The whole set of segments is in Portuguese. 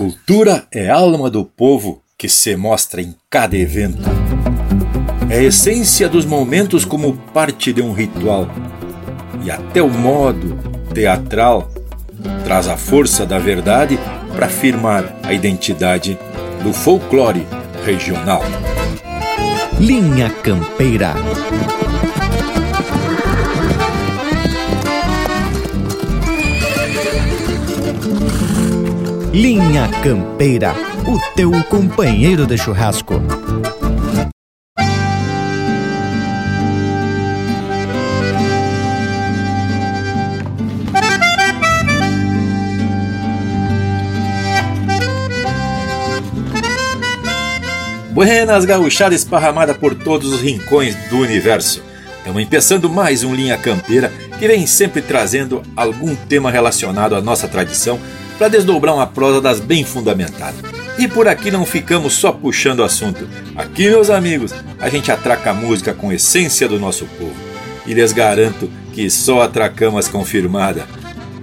cultura é alma do povo que se mostra em cada evento. É a essência dos momentos como parte de um ritual. E até o modo teatral traz a força da verdade para afirmar a identidade do folclore regional. Linha Campeira. Linha Campeira, o teu companheiro de churrasco. Buenas gauchada esparramada por todos os rincões do universo. Estamos empeçando mais um Linha Campeira que vem sempre trazendo algum tema relacionado à nossa tradição para desdobrar uma prosa das bem fundamentadas. E por aqui não ficamos só puxando o assunto. Aqui, meus amigos, a gente atraca a música com essência do nosso povo. E lhes garanto que só atracamos confirmada.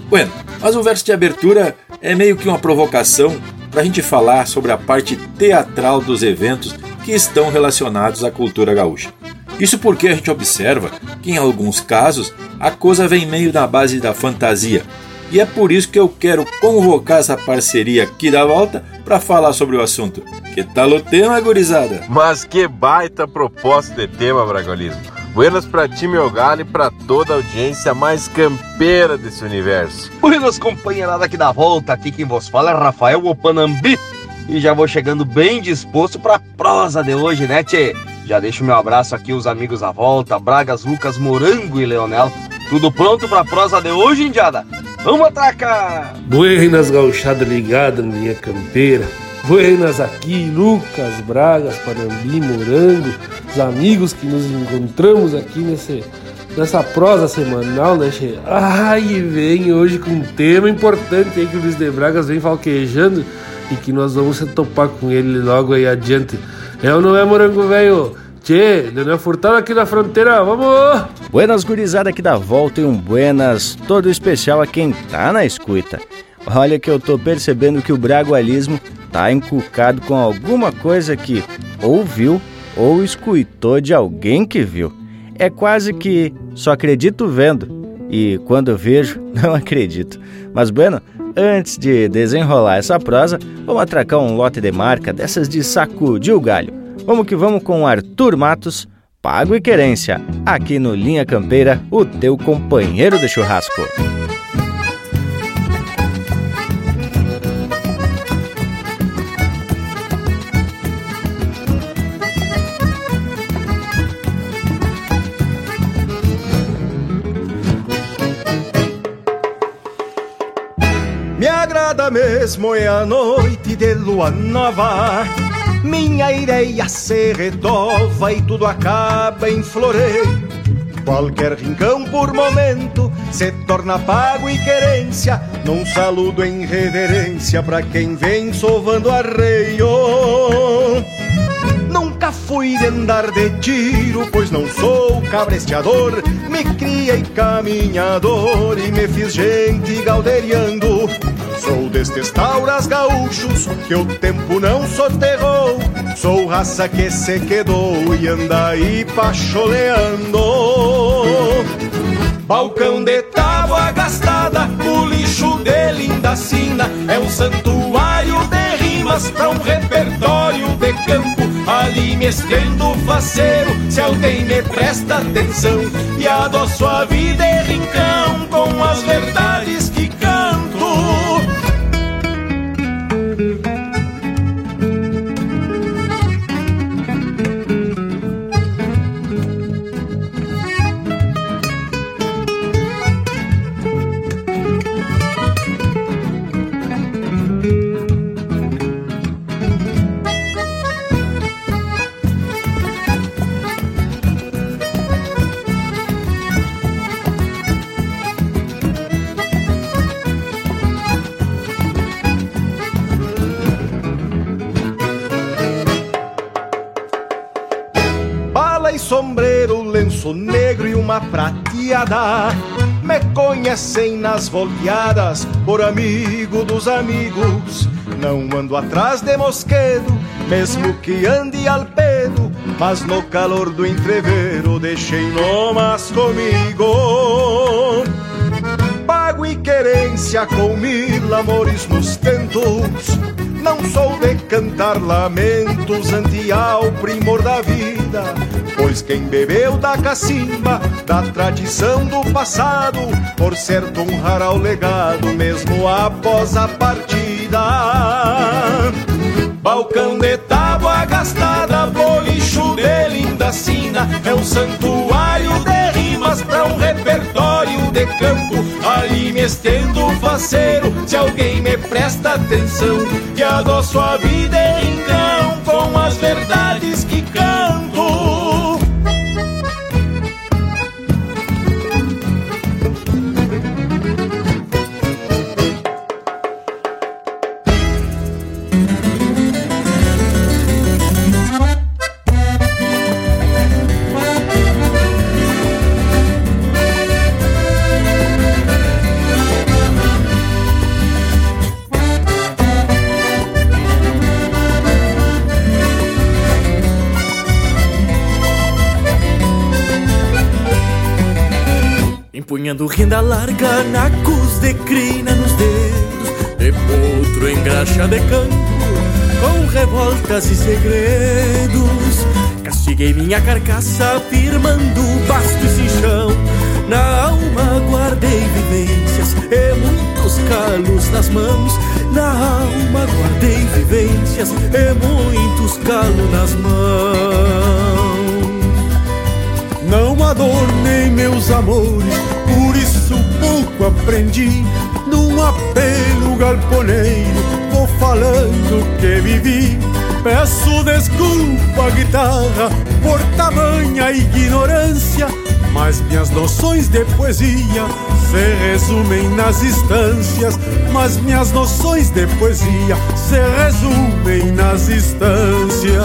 Bueno, mas o verso de abertura é meio que uma provocação para a gente falar sobre a parte teatral dos eventos que estão relacionados à cultura gaúcha. Isso porque a gente observa que, em alguns casos, a coisa vem meio na base da fantasia, e é por isso que eu quero convocar essa parceria aqui da volta para falar sobre o assunto. Que tal o tema, gurizada? Mas que baita proposta de tema, Bragolismo. Buenas pra ti, meu galho, e pra toda a audiência mais campeira desse universo. Buenas, companheirada aqui da volta. Aqui quem vos fala é Rafael Opanambi. E já vou chegando bem disposto pra prosa de hoje, né, tchê? Já deixo meu abraço aqui os amigos à volta, Bragas, Lucas, Morango e Leonel. Tudo pronto pra prosa de hoje, indiada? Vamos atracar! Buenas gauchada ligada na linha campeira. Buenas aqui, Lucas, Bragas, Panambi, Morango, os amigos que nos encontramos aqui nesse, nessa prosa semanal, né, Che? Ai, vem hoje com um tema importante aí que o Luiz de Bragas vem falquejando e que nós vamos topar com ele logo aí adiante. É ou não é, Morango, velho? Tchê, Leonel Furtado aqui na fronteira, vamos! Buenas gurizada aqui da volta e um buenas todo especial a quem tá na escuta. Olha que eu tô percebendo que o bragualismo tá encucado com alguma coisa que ou viu ou escutou de alguém que viu. É quase que só acredito vendo e quando vejo não acredito. Mas bueno, antes de desenrolar essa prosa, vamos atracar um lote de marca dessas de sacudir o galho. Vamos que vamos com Arthur Matos, Pago e Querência, aqui no Linha Campeira, o teu companheiro de churrasco. Me agrada mesmo é a noite de lua nova minha ideia se retova e tudo acaba em floreio. Qualquer rincão por momento se torna pago e querência, num saludo em reverência para quem vem sovando arreio. Nunca fui de andar de tiro, pois não sou cabresteador. Me criei caminhador e me fiz gente galderiando. Sou destes tauras gaúchos que o tempo não soterrou. Sou raça que se quedou e anda aí pacholeando. Balcão de tábua gastada, o lixo de linda sina é um santuário de rimas para um repertório de campo. Ali me estendo faceiro, se alguém me presta atenção e adoço a vida e rincão com as verdades prateada. Me conhecem nas volteadas por amigo dos amigos. Não ando atrás de mosquedo, mesmo que ande al pedo, mas no calor do entreveiro deixei nomas comigo. Pago e querência com mil amores nos tentos, não sou de cantar lamentos ante ao primor da vida, pois quem bebeu da cacimba, da tradição do passado, por certo honrará o legado mesmo após a partida. Balcão de tábua gastada, bolicho de linda sina, é um santuário de rimas pra um repertório de campo. Ali me estendo faceiro, se alguém me presta atenção, que adoço a vida em rincão renda larga, nacos de crina nos dedos De potro em graxa de campo Com revoltas e segredos. Castiguei minha carcaça firmando basto e cinchão Na alma guardei vivências e muitos calos nas mãos. Na alma guardei vivências e muitos calos nas mãos. Não adornei meus amores, isso pouco aprendi. Num apelo galponeiro, vou falando que vivi. Peço desculpa, guitarra, por tamanha ignorância, mas minhas noções de poesia se resumem nas instâncias. Mas minhas noções de poesia se resumem nas instâncias.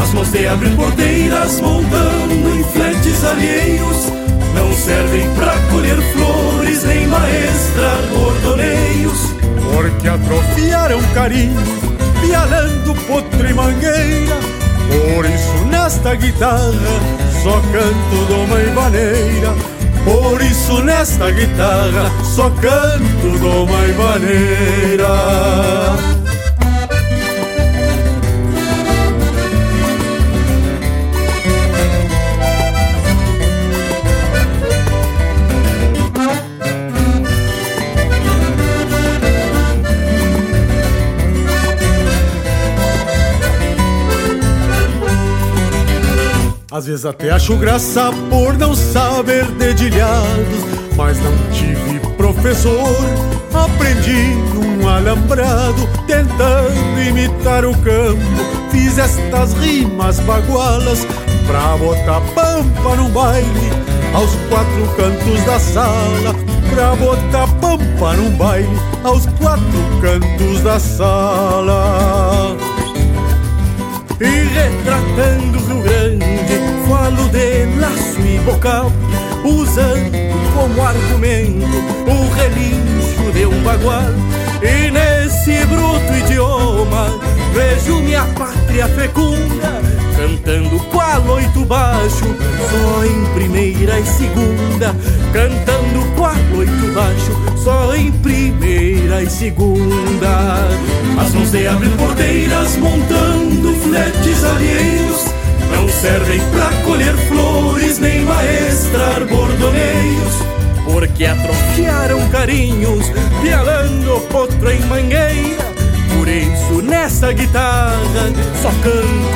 As mãos de abrir porteiras montando em fletes alheios Não servem pra colher flores nem maestrar bordoneios Porque atrofiaram carinho, pialando potro e mangueira. Por isso nesta guitarra só canto doma e vaneira Por isso nesta guitarra só canto doma e Às vezes até acho graça por não saber dedilhados, mas não tive professor. Aprendi num alambrado, tentando imitar o campo. Fiz estas rimas bagualas pra botar pampa no baile, aos quatro cantos da sala. Pra botar pampa no baile, aos quatro cantos da sala. E retratando o Rio Grande, falo de laço e bocal, usando como argumento o relincho de um bagual. E nesse bruto idioma, vejo minha pátria fecunda, cantando qual oito baixo, só em primeira e segunda, cantando qual oito baixo, só em primeira e segunda. As mãos de abrir porteiras montando fletes alheios não servem pra colher flores nem maestrar bordoneios, porque atrofiaram carinhos, pialando potro em mangueira. Por isso nessa guitarra só canto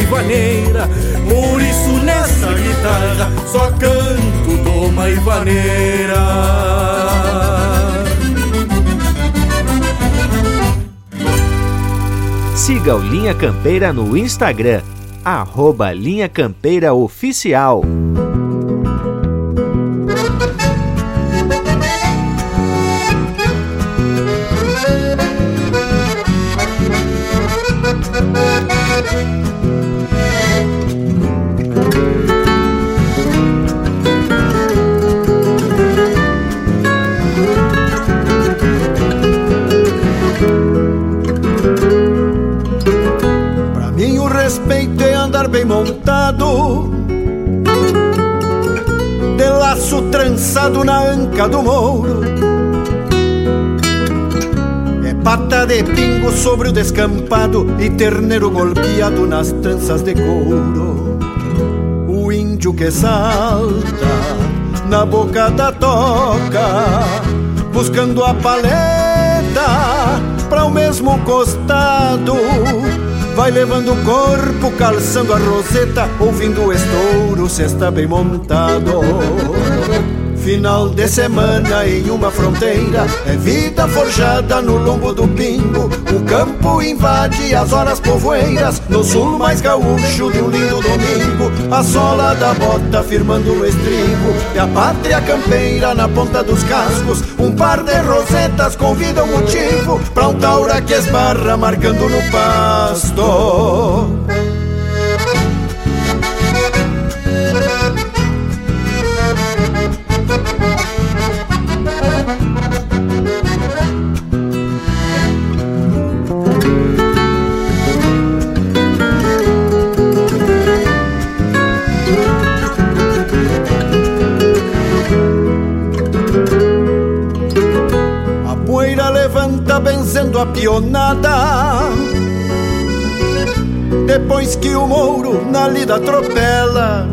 e vaneira. Por isso nessa guitarra só canto e vaneira. Siga o Linha Campeira no Instagram, arroba Linha Campeira Oficial. Na anca do mouro É pata de pingo sobre o descampado E terneiro golpeado nas tranças de couro. O índio que salta na boca da toca Buscando a paleta para o mesmo costado. Vai levando o corpo, calçando a roseta, ouvindo o estouro, se está bem montado. Final de semana em uma fronteira É vida forjada no lombo do pingo. O campo invade as horas povoeiras No sul mais gaúcho de um lindo domingo. A sola da bota firmando no estribo E a pátria campeira na ponta dos cascos. Um par de rosetas convida o motivo Pra um taura que esbarra marcando no pasto benzendo a pionada Depois que o mouro na lida atropela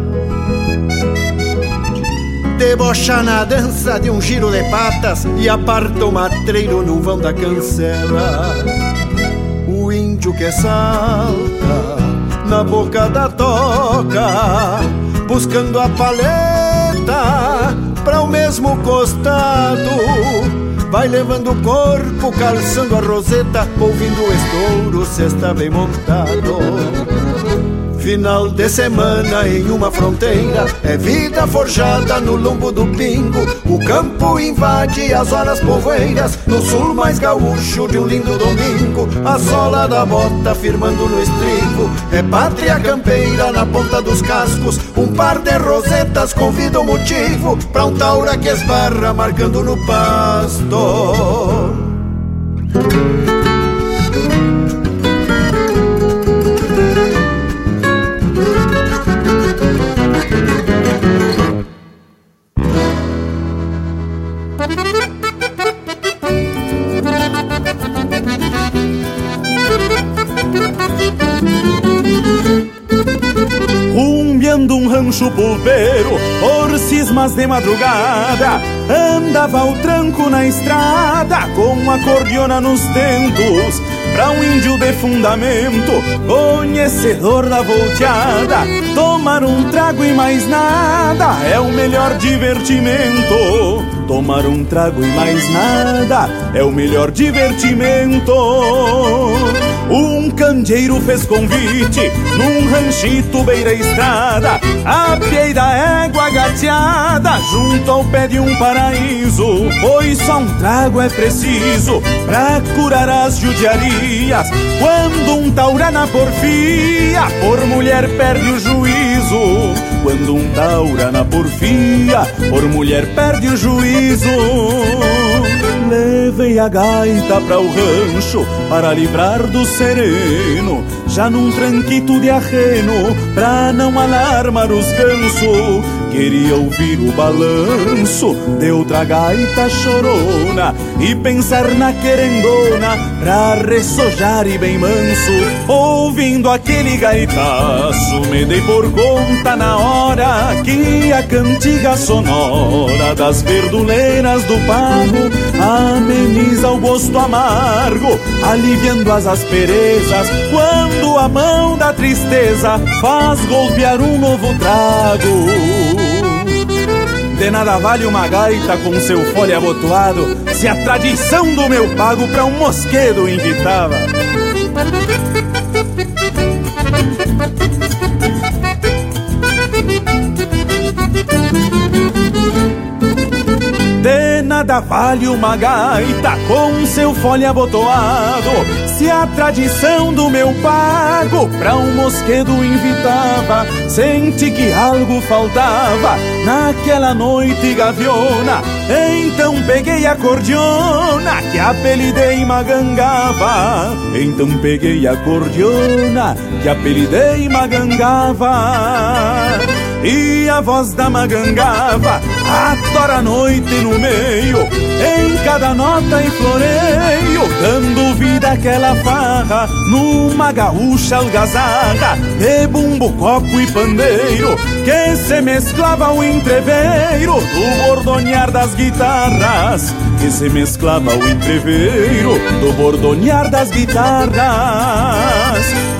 Debocha na dança de um giro de patas E aparta o matreiro no vão da cancela. O índio que salta na boca da toca Buscando a paleta para o mesmo costado Vai levando o corpo, calçando a roseta, ouvindo o estouro, se está bem montado. Final de semana em uma fronteira É vida forjada no lombo do pingo. O campo invade as horas povoeiras No sul mais gaúcho de um lindo domingo. A sola da bota firmando no estribo É pátria campeira na ponta dos cascos. Um par de rosetas convida o motivo Pra um taura que esbarra marcando no pasto cismas de madrugada, andava o tranco na estrada, com a cordiona nos tentos, pra um índio de fundamento, conhecedor da volteada, tomar um trago e mais nada é o melhor divertimento. Tomar um trago e mais nada é o melhor divertimento. Um candeeiro fez convite num ranchito beira estrada, a pie da égua gateada, junto ao pé de um paraíso. Pois só um trago é preciso pra curar as judiarias. Quando um taura na porfia, por mulher perde o juízo. Quando um taura na porfia, por mulher perde o juízo. Levei a gaita pra o rancho para livrar do sereno, já num tranquito de arreno, pra não alarmar os gansos. Queria ouvir o balanço de outra gaita chorona e pensar na querendona pra ressojar e bem manso. Ouvindo aquele gaitaço, me dei por conta na hora que a cantiga sonora das verduleiras do pago ameniza o gosto amargo, aliviando as asperezas quando a mão da tristeza faz golpear um novo trago. De nada vale uma gaita com seu fole abotoado Se a tradição do meu pago pra um mosquedo invitava Vale uma gaita com seu fole abotoado. Se a tradição do meu pago pra um mosquedo invitava, senti que algo faltava naquela noite gaviona. Então peguei a cordiona que apelidei Magangava. Então peguei a cordiona que apelidei Magangava. E a voz da magangava adora a noite no meio. Em cada nota e floreio Dando vida àquela farra. Numa gaúcha algazarra De bumbo, copo e pandeiro Que se mesclava ao entreveiro Do bordonear das guitarras. Que se mesclava ao entreveiro Do bordonear das guitarras.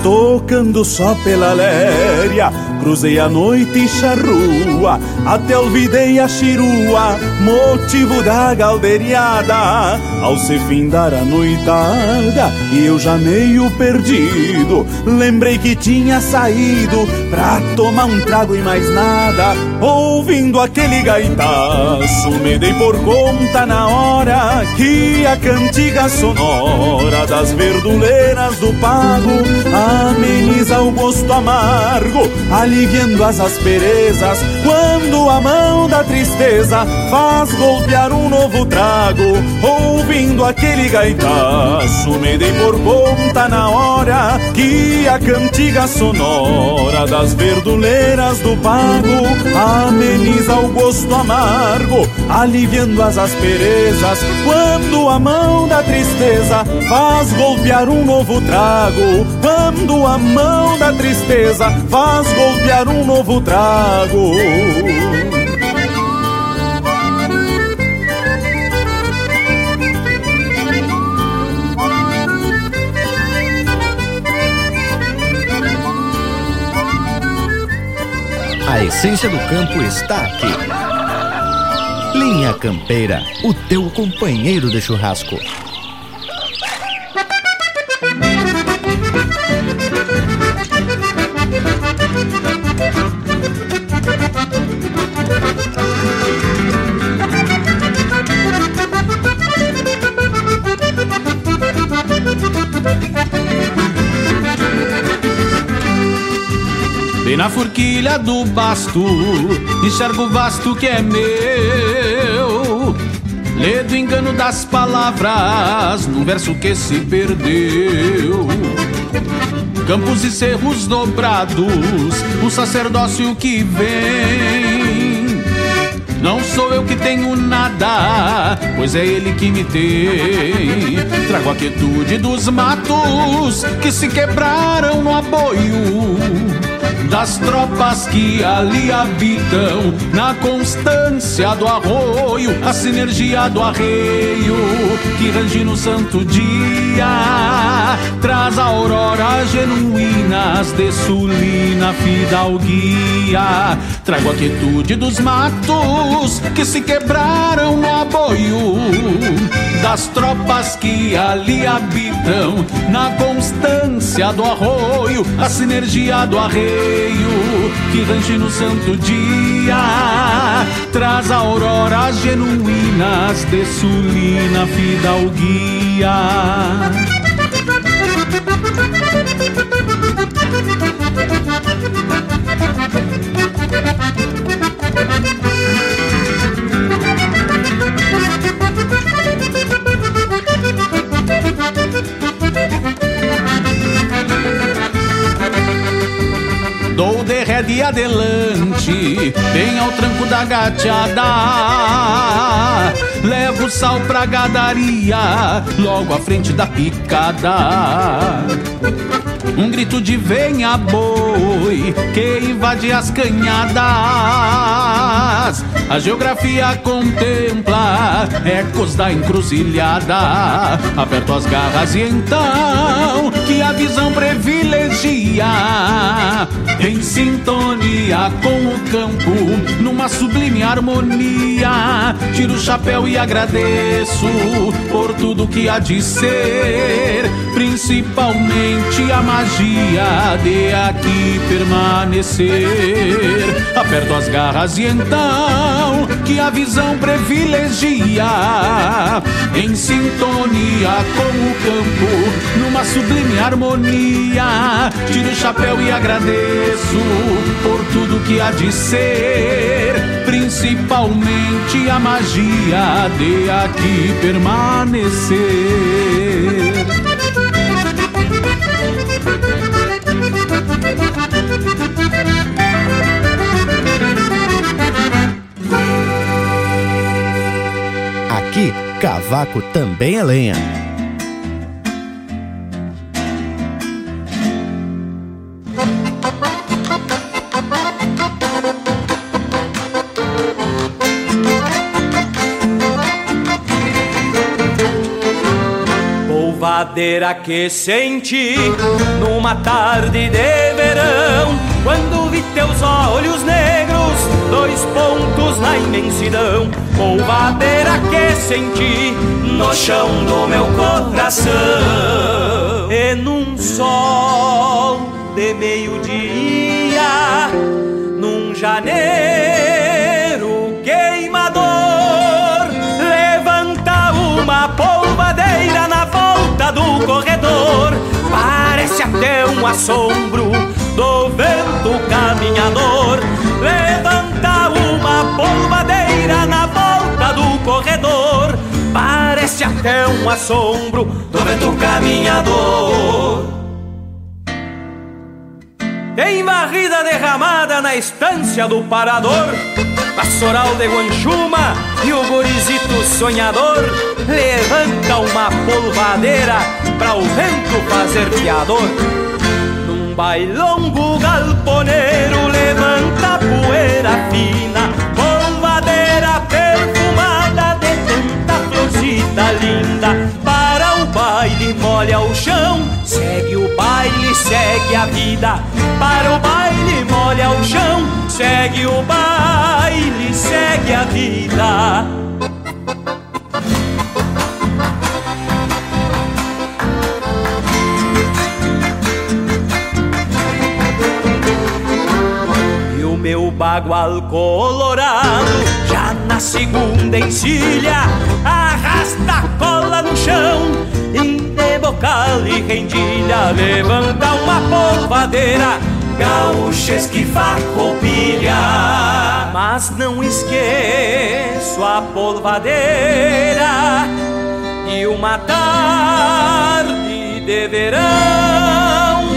Tocando só pela léria Cruzei a noite charrua, até olvidei a chirua, motivo da galderiada. Ao se findar a noitada, e eu já meio perdido, lembrei que tinha saído pra tomar um trago e mais nada. Ouvindo aquele gaitaço, me dei por conta na hora que a cantiga sonora das verduleiras do pago ameniza o gosto amargo aliviando as asperezas. Quando a mão da tristeza faz golpear um novo trago, ouvindo aquele gaitaço, me dei por conta na hora que a cantiga sonora das verduleiras do pago ameniza o gosto amargo, aliviando as asperezas. Quando a mão da tristeza faz golpear um novo trago, quando a mão da tristeza faz golpear golpear um novo trago. A essência do campo está aqui. Linha Campeira, o teu companheiro de churrasco. Na forquilha do basto, enxergo o vasto que é meu. Lê do engano das palavras, num verso que se perdeu. Campos e cerros dobrados, um sacerdócio que vem. Não sou eu que tenho nada, pois é ele que me tem. Trago a quietude dos matos que se quebraram no aboio das tropas que ali habitam, na constância do arroio, a sinergia do arreio que range no santo dia, traz auroras genuínas de sulina fidalguia. Trago a quietude dos matos que se quebraram no aboio das tropas que ali habitam, na constância do arroio, a sinergia do arreio que range no santo dia, traz auroras genuínas de sulina fidalguia. Dou de rede adelante, bem ao tranco da gateada. Levo sal pra gadaria, logo à frente da picada. Um grito de venha boi que invade as canhadas. A geografia contempla ecos da encruzilhada. Aperto as garras e então que a visão privilegia. Em sintonia com o campo, numa sublime harmonia. Tiro o chapéu e agradeço por tudo que há de ser, principalmente a magia de aqui permanecer. Aperto as garras e então que a visão privilegia, em sintonia com o campo, numa sublime harmonia. Tiro o chapéu e agradeço por tudo que há de ser, principalmente a magia de aqui permanecer. Aqui, cavaco também é lenha. Polvadeira que senti numa tarde de verão, quando vi teus olhos negros, dois pontos na imensidão polvadeira que senti no chão do meu coração. E num sol de meio-dia, num janeiro queimador, levanta uma polvadeira na volta do corredor. Parece até um assombro do vento caminhador. Polvadeira na do corredor. Parece até um assombro do vento caminhador. Tem varrida derramada na estância do parador Pastoral de Guanchuma e o gurizito sonhador Levanta uma polvadeira pra o vento fazer fiador Num bailongo galponeiro levanta poeira fina florcita linda. Para o baile molha o chão. Segue o baile, segue a vida. Para o baile molha o chão. Segue o baile, segue a vida. Meu bagual colorado Já na segunda encilha arrasta cola no chão e de bocal e rendilha levanta uma polvadeira gaúcha esquiva copilha mas não esqueço a polvadeira e uma tarde de verão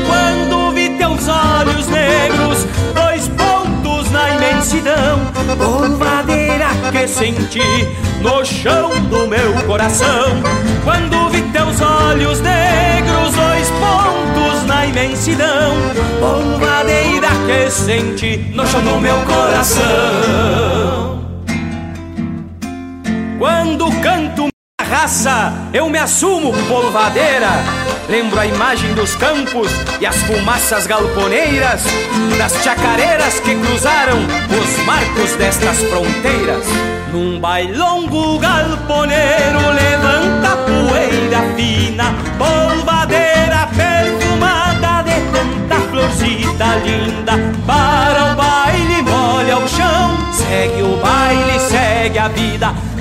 quando vi teus olhos negros dois pontos na imensidão polvadeira que senti no chão do meu coração. Quando vi teus olhos negros, dois pontos na imensidão, polvadeira que senti no chão do meu coração. Quando canto raça, eu me assumo polvadeira. Lembro a imagem dos campos e as fumaças galponeiras das chacareiras que cruzaram os marcos destas fronteiras. Num bailongo galponeiro levanta poeira fina, polvadeira perfumada de tanta florcita linda. Para o baile molha o chão, segue o baile, segue a vida.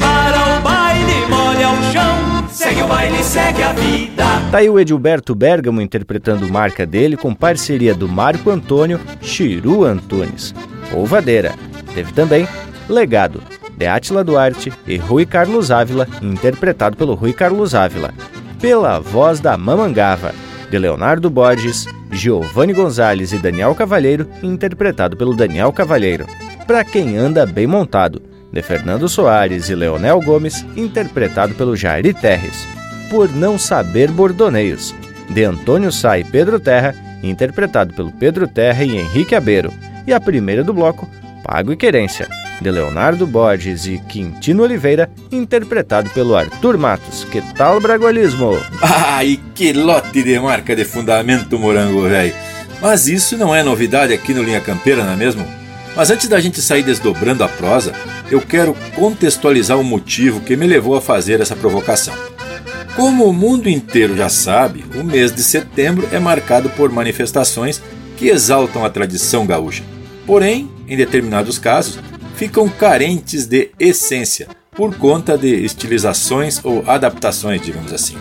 Segue o baile, segue a vida. Tá aí o Edilberto Bergamo interpretando marca dele com parceria do Marco Antônio Chiru Antunes. Polvadeira. Teve também Legado, de Átila Duarte e Rui Carlos Ávila, interpretado pelo Rui Carlos Ávila, pela voz da Mamangava, de Leonardo Borges, Giovanni Gonzalez e Daniel Cavalheiro, interpretado pelo Daniel Cavalheiro, Pra Quem Anda Bem Montado, de Fernando Soares e Leonel Gomes, interpretado pelo Jairi Terres, Por Não Saber Bordoneios, de Antônio Sá e Pedro Terra, interpretado pelo Pedro Terra e Henrique Abeiro, e a primeira do bloco, Pago e Querência, de Leonardo Borges e Quintino Oliveira, interpretado pelo Arthur Matos. Que tal bragualismo? Ai, que lote de marca de fundamento, morango velho! Mas isso não é novidade aqui no Linha Campeira, não é mesmo? Mas antes da gente sair desdobrando a prosa, eu quero contextualizar o motivo que me levou a fazer essa provocação. Como o mundo inteiro já sabe, o mês de setembro é marcado por manifestações que exaltam a tradição gaúcha. Porém, em determinados casos, ficam carentes de essência por conta de estilizações ou adaptações, digamos assim,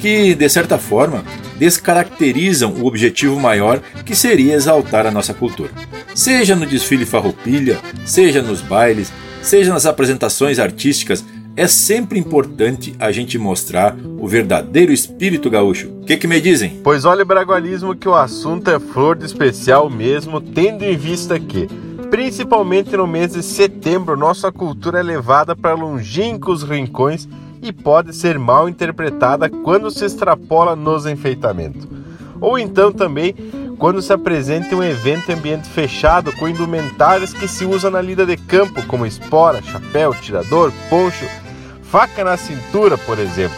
que de certa forma descaracterizam o objetivo maior que seria exaltar a nossa cultura. Seja no desfile farroupilha, seja nos bailes, seja nas apresentações artísticas, é sempre importante a gente mostrar o verdadeiro espírito gaúcho. O que, que me dizem? Pois olha, Bragualismo, que o assunto é flor de especial mesmo, tendo em vista que Principalmente no mês de setembro, nossa cultura é levada para longínquos rincões e pode ser mal interpretada quando se extrapola nos enfeitamentos. Ou então também quando se apresenta um evento em ambiente fechado com indumentárias que se usam na lida de campo, como espora, chapéu, tirador, poncho, faca na cintura, por exemplo.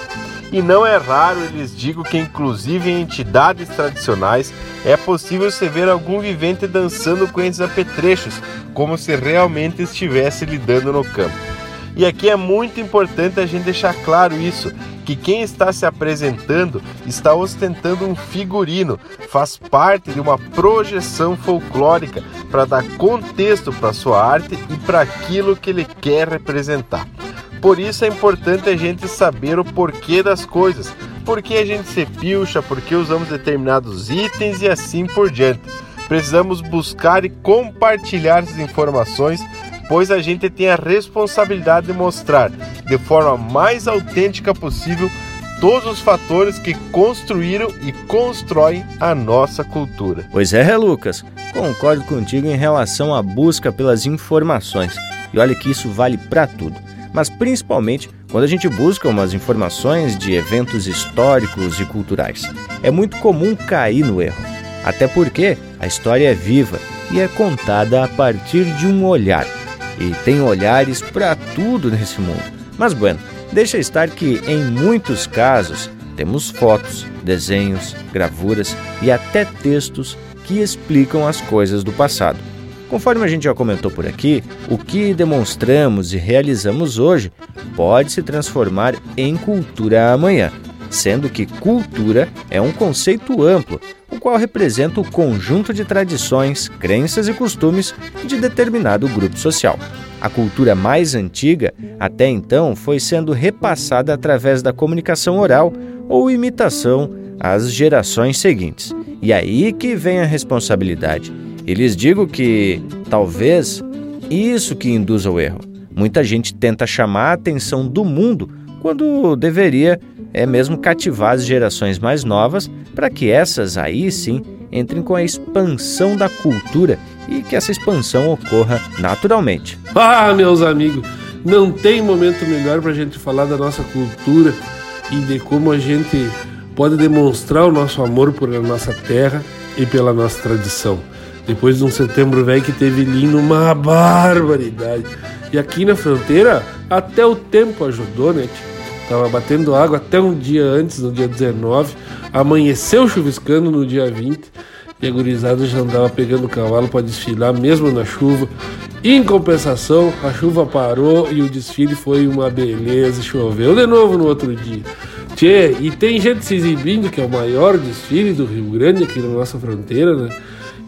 E não é raro eles digo que inclusive em entidades tradicionais é possível se ver algum vivente dançando com esses apetrechos, como se realmente estivesse lidando no campo. E aqui é muito importante a gente deixar claro isso, que quem está se apresentando está ostentando um figurino, faz parte de uma projeção folclórica para dar contexto para sua arte e para aquilo que ele quer representar. Por isso é importante a gente saber o porquê das coisas, por que a gente se pilcha, por que usamos determinados itens e assim por diante. Precisamos buscar e compartilhar essas informações, pois a gente tem a responsabilidade de mostrar de forma mais autêntica possível todos os fatores que construíram e constroem a nossa cultura. Pois é, Lucas, concordo contigo em relação à busca pelas informações. E olha que isso vale para tudo mas principalmente quando a gente busca umas informações de eventos históricos e culturais. É muito comum cair no erro, até porque a história é viva e é contada a partir de um olhar. E tem olhares para tudo nesse mundo. Mas bueno, deixa estar que em muitos casos temos fotos, desenhos, gravuras e até textos que explicam as coisas do passado. Conforme a gente já comentou por aqui, o que demonstramos e realizamos hoje pode se transformar em cultura amanhã, sendo que cultura é um conceito amplo, o qual representa o conjunto de tradições, crenças e costumes de determinado grupo social. A cultura mais antiga, até então, foi sendo repassada através da comunicação oral ou imitação às gerações seguintes. E aí que vem a responsabilidade e lhes digo que talvez isso que induz ao erro. Muita gente tenta chamar a atenção do mundo quando deveria é mesmo cativar as gerações mais novas para que essas aí sim entrem com a expansão da cultura e que essa expansão ocorra naturalmente. Ah, meus amigos, não tem momento melhor para a gente falar da nossa cultura e de como a gente pode demonstrar o nosso amor por a nossa terra e pela nossa tradição. Depois de um setembro velho que teve lindo, uma barbaridade. E aqui na fronteira, até o tempo ajudou, né? Tava batendo água até um dia antes, no dia 19. Amanheceu chuviscando no dia 20. E a gurizada já andava pegando o cavalo para desfilar, mesmo na chuva. Em compensação, a chuva parou e o desfile foi uma beleza. Choveu de novo no outro dia. Tchê, e tem gente se exibindo, que é o maior desfile do Rio Grande aqui na nossa fronteira, né?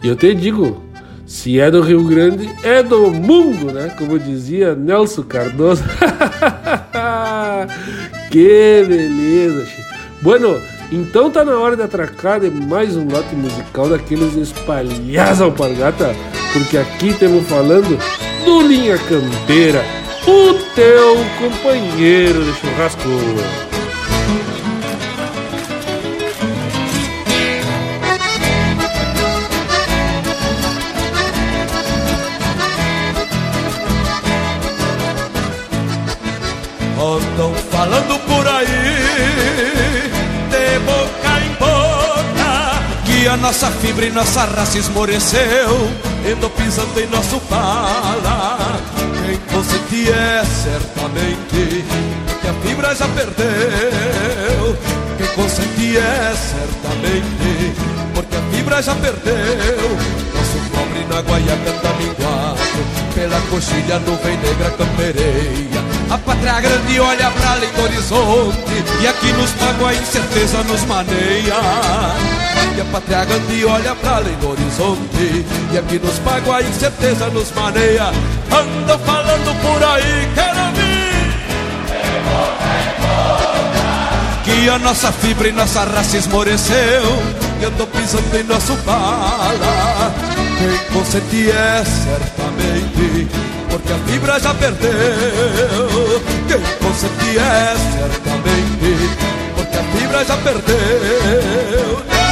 E eu te digo, se é do Rio Grande, é do mundo, né? Como dizia Nelson Cardoso. que beleza, che. Bueno, então tá na hora de atracar de mais um lote musical daqueles espalhados alpargata, porque aqui estamos falando do Linha Campeira, o teu companheiro de churrasco. Andam falando por aí, de boca em boca, que a nossa fibra e nossa raça esmoreceu, ando pisando em nosso bala. Quem consente é certamente que a fibra já perdeu. Quem consente é certamente porque a fibra já perdeu. Na guaiaca tá minguado pela coxilha, nuvem negra campereia. A pátria grande olha pra além do horizonte e aqui nos pago a incerteza nos maneia. E a pátria grande olha pra além do horizonte E aqui nos pago a incerteza nos maneia. Andam falando por aí, quero ouvir. Que a nossa fibra e nossa raça esmoreceu E andam pisando em nosso bala. Quem consente é certamente Porque a fibra já perdeu. Quem consente é certamente Porque a fibra já perdeu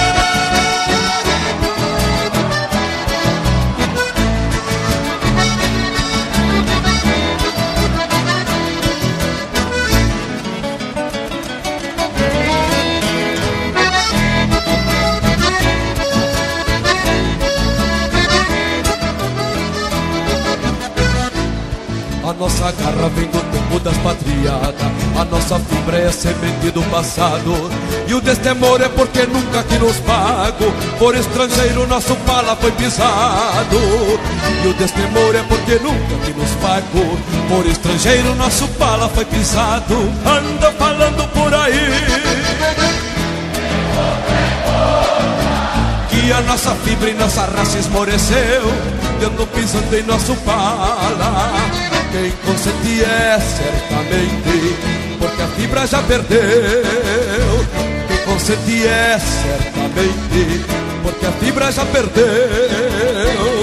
nossa garra vem do tempo das patriadas. A nossa fibra é semente do passado. E o destemor é porque nunca que nos pago. Por estrangeiro nosso pala foi pisado. E o destemor é porque nunca que nos pago. Por estrangeiro nosso pala foi pisado. Anda falando por aí. Que a nossa fibra e nossa raça esmoreceu. Dando pisando em nosso pala quem consente é certamente, porque a fibra já perdeu. Quem consente é certamente, porque a fibra já perdeu.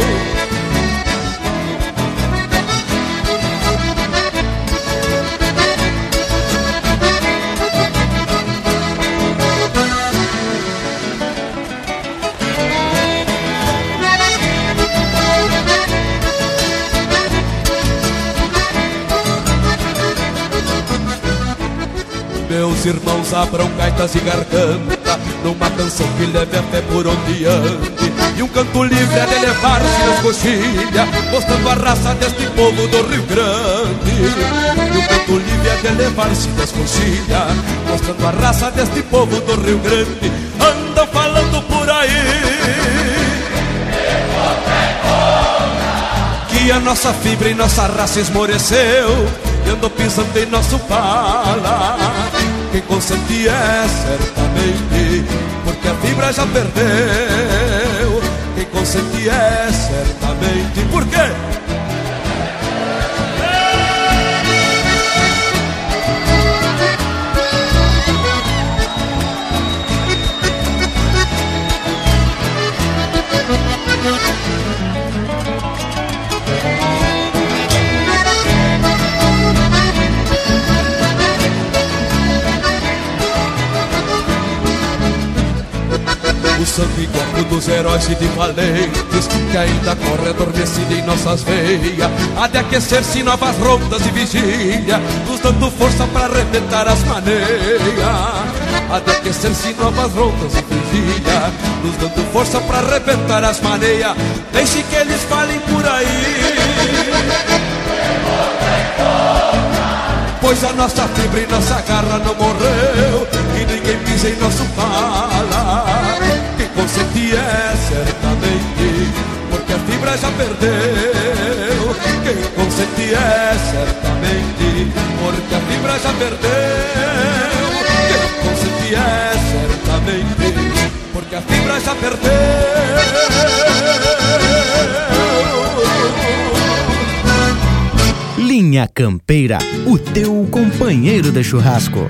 Meus irmãos abram gaitas e garganta. Numa canção que leve a fé por onde ande. E um canto livre a de elevar-se nas coxilhas Mostrando a raça deste povo do Rio Grande. E um canto livre a de elevar-se nas coxilhas Mostrando a raça deste povo do Rio Grande. Andam falando por aí. Que a nossa fibra e nossa raça esmoreceu E andou pisando em nosso pala quem consente é certamente, porque a fibra já perdeu. Quem consente é certamente, por quê? O sangue corpo dos heróis e de valentes Que ainda corre adormecido em nossas veias. Há de aquecer-se novas rondas e vigília Nos dando força para arrebentar as maneias. Há de aquecer-se novas rondas e vigília Nos dando força para arrebentar as maneias. Deixe que eles falem por aí. Pois a nossa fibra e nossa garra não morreu E ninguém pisa em nosso pala consenti é certamente, porque a fibra já perdeu. Quem consenti é certamente, porque a fibra já perdeu. Quem consenti é certamente, porque a fibra já perdeu. Linha Campeira, o teu companheiro de churrasco.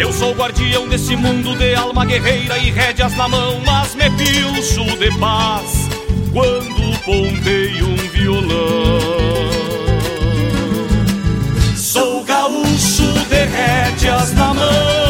Eu sou guardião desse mundo de alma guerreira e rédeas na mão, mas me pilcho de paz quando ponteio um violão. Sou gaúcho de rédeas na mão,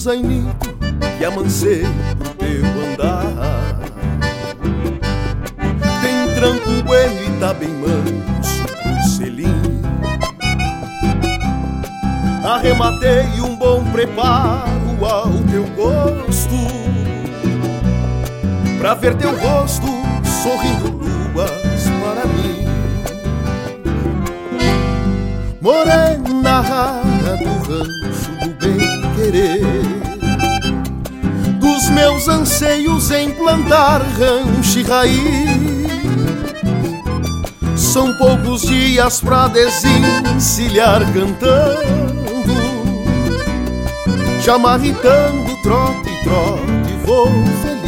Sabe o zainito que amancei pro teu andar. Tem tranco bueno e tá bem manso pro selim. Arrematei um bom preparo raiz. São poucos dias pra desencilhar cantando. Já marritando trote, trote, vou feliz.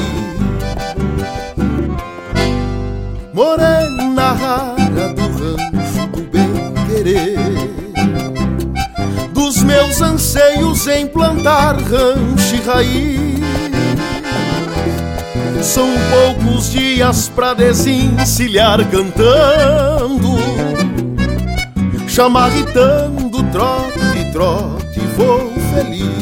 Morena rara do rancho do bem querer. Dos meus anseios em plantar rancho e raiz. São poucos dias pra desencilhar cantando, chamarritando, trote, trote, vou feliz.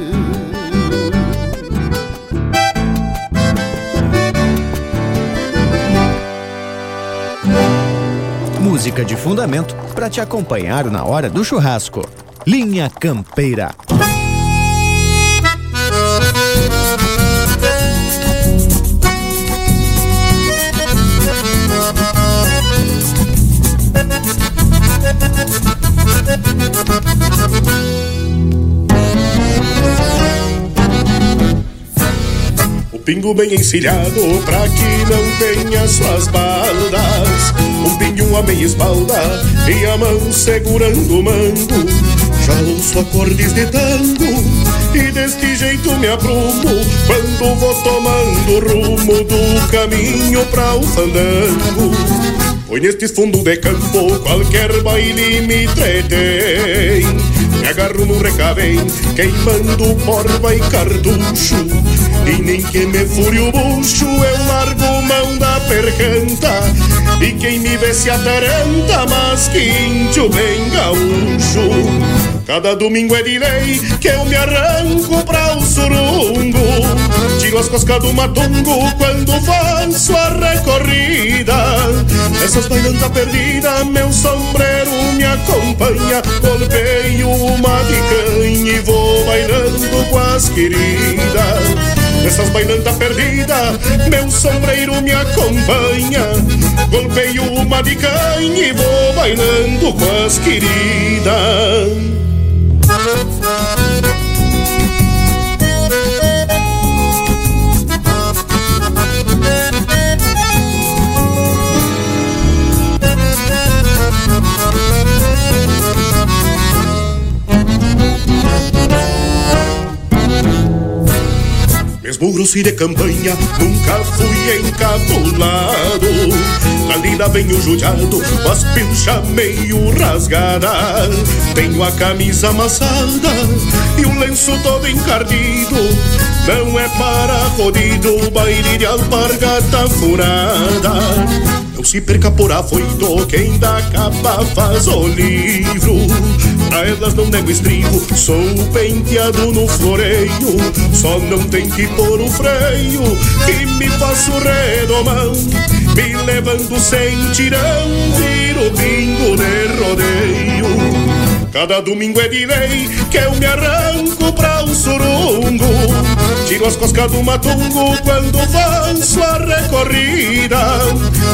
Música de fundamento para te acompanhar na hora do churrasco. Linha Campeira. O pingo bem encilhado pra que não tenha suas baldas Um pinho a meia espalda e a mão segurando o mango Já ouço acordes de tango e deste jeito me aprumo Quando vou tomando rumo do caminho pra o fandango. Pois nestes fundos de campo qualquer baile me tretei Me agarro no recabem, queimando porva e cartucho. E nem que me fure o bucho eu largo mão da percanta E quem me vê se ataranta, mas que índio bem gaúcho. Cada domingo é de lei que eu me arranco pra o surungo. Tiro as coscas do matungo quando faço a recorrida. Essas bailantas perdidas, meu sombreiro me acompanha. Golpeio uma de canha e vou bailando com as queridas Nessas bailantas perdidas, meu sombreiro me acompanha. Golpeio uma de canha e vou bailando com as queridas grosso e de campanha, nunca fui encapulado. Na lida venho judiado, com as pilchas meio rasgadas. Tenho a camisa amassada e o lenço todo encardido. Não é para rodido, baile de alpargata furada. Não se perca por afoito, quem dá capa faz o livro. Pra elas não nego estribo, sou penteado no floreio. Só não tem que pôr o freio, que me faço redomão. Me levando sem tirão, viro bingo de rodeio. Cada domingo é de lei que eu me arranco pra o surungo Tiro as coscas do matungo quando faço a recorrida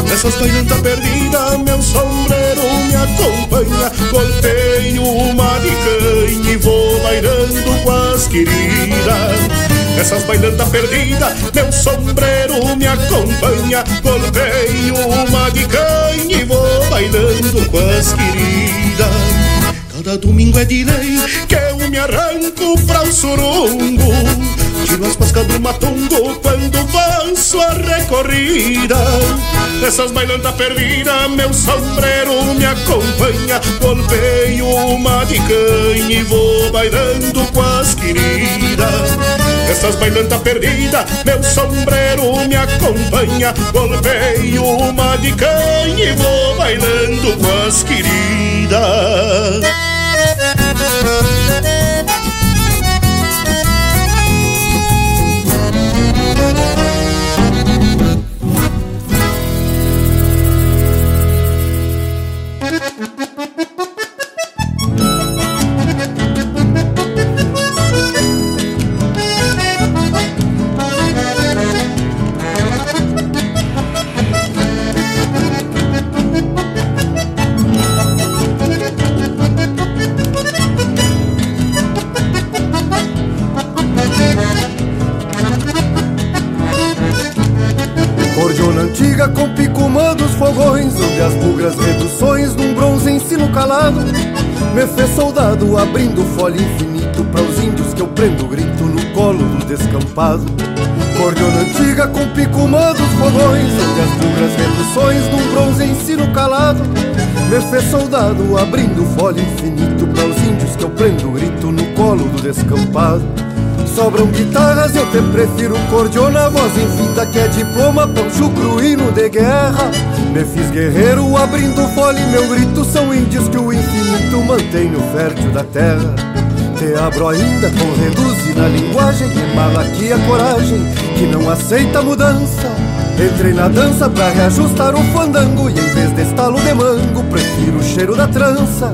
Nessas bailantas perdidas meu sombreiro me acompanha Golpeio uma de canha e vou bailando com as queridas Essas bailandas perdidas, meu sombreiro me acompanha. Golpeio uma de canha e vou bailando com as queridas. Cada domingo é de lei que eu me arranco pra o surungo Tiro as pascas do quando avanço a recorrida. Essas bailantas perdidas, meu sombreiro me acompanha Golpeio uma de canha e vou bailando com as queridas Essas bailantas perdidas, meu sombreiro me acompanha Golpeio uma de canha e vou bailando com as queridas soldado abrindo folha infinito Para os índios que eu prendo grito no colo do descampado. Cordiona antiga com pico dos fogões Onde as bugras reduções num bronze ensino calado. Me fez soldado abrindo folha infinito Para os índios que eu prendo grito no colo do descampado Sobram guitarras, eu te prefiro cordiona Voz infinita que é diploma, chucro, hino de guerra. Me fiz guerreiro abrindo fole, meu grito São índios que o infinito mantém no fértil da terra. Te abro ainda com reduz na linguagem Embala aqui a coragem que não aceita mudança. Entrei na dança pra reajustar o fandango E em vez de estalo de mango, prefiro o cheiro da trança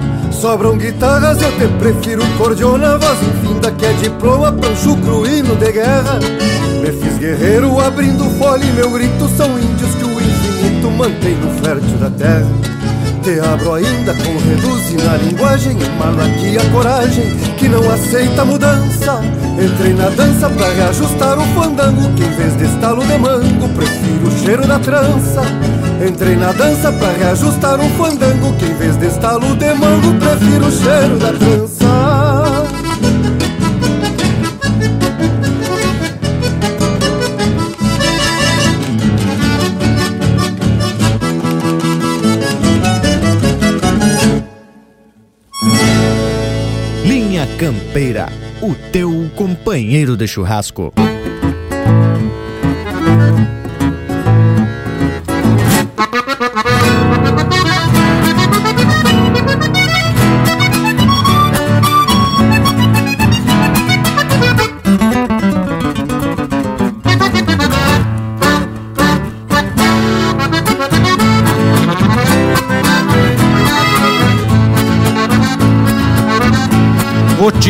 Sobram guitarras, eu te prefiro cordiona Voz. Infinda que é diploma pra chucro hino de guerra. Me fiz guerreiro abrindo fole Meu grito são índios que o infinito mantém no fértil da terra. Te abro ainda com reduz na linguagem Emala aqui a coragem que não aceita mudança. Entrei na dança pra reajustar o fandango Que em vez de estalo de mango Prefiro o cheiro da trança Entrei na dança pra reajustar um fandango Que em vez de estalo de mango Prefiro o cheiro da trança Linha Campeira, o teu companheiro de churrasco.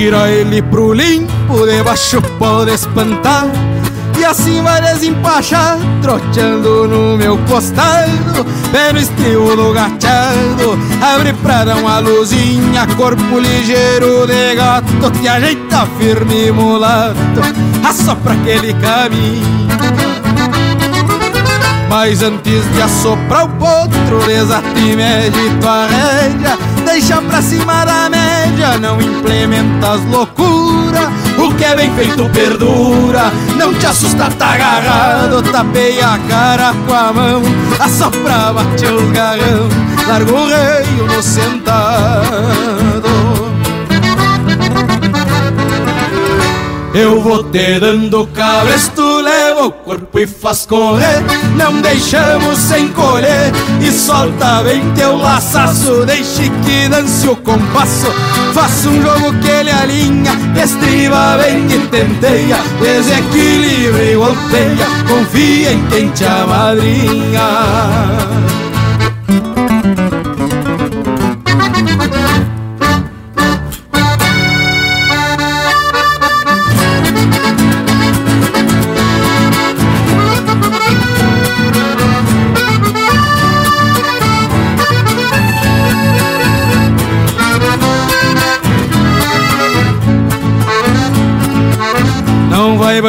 Tira ele pro limpo, debaixo pode espantar. E assim vai desempachar, troteando no meu costado. Pé no estribo do gachado, abre pra dar uma luzinha. Corpo ligeiro de gato, te ajeita firme mulato Assopra aquele caminho. Mas antes de assoprar o potro, desate mede tua rédea Deixa pra cima da média, não implementa as loucuras. O que é bem feito perdura, não te assusta, tá agarrado Tapei a cara com a mão, assopra, bate os garrão Largo o reio no sentado. Eu vou te dando cabresto, leva o corpo e faz correr. Não deixamos sem colher E solta bem teu laçaço. Deixe que dance o compasso. Faça um jogo que ele alinha. Estriba bem e tenteia. Desequilibra e golpeia. Confia em quem te amadrinha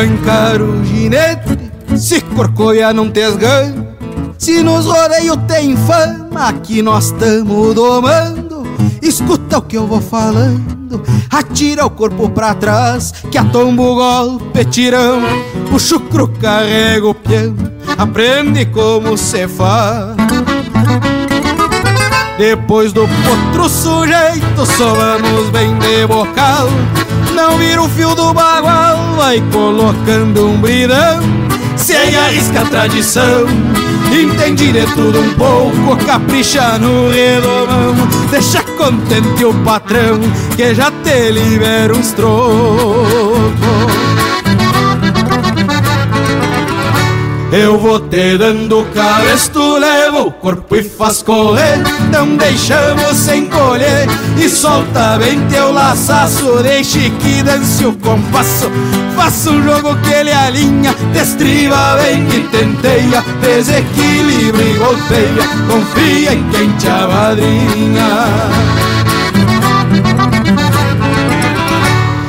bancar o ginete se corcoia não tesgando. Se nos rodeio tem fama, aqui nós tamo domando. Escuta o que eu vou falando, atira o corpo pra trás, que atomba o golpe tirão. O chucro carrega o peão, aprende como se faz. Depois do potro sujeito, somamos bem de bocal. Não vira o fio do bagual, vai colocando um bridão Sem arrisca a tradição Entende de tudo um pouco, capricha no redomão. Deixa contente o patrão, que já te libera uns trocos Eu vou te dando cabresto, levo o corpo e faz correr. Não deixamos sem colher E solta bem teu laçaço. Deixe que dance o compasso. Faça um jogo que ele alinha Destriva bem e tenteia Desequilibra e golpeia. Confia em quem te amadrinha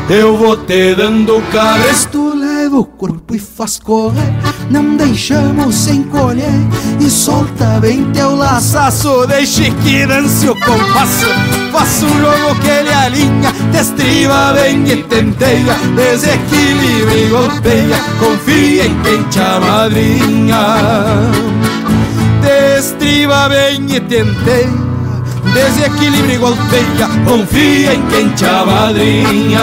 Eu vou te dando cabresto, levo o corpo e faz correr. Não deixamos sem colher E solta bem teu laçaço. Deixe que dance o compasso. Faça um jogo que ele alinha. Destriba bem e tenteia. Desequilibra e golpeia. Confia em quem te amadrinha. Destriba bem e tenteia. Desequilibra e golpeia. Confia em quem te amadrinha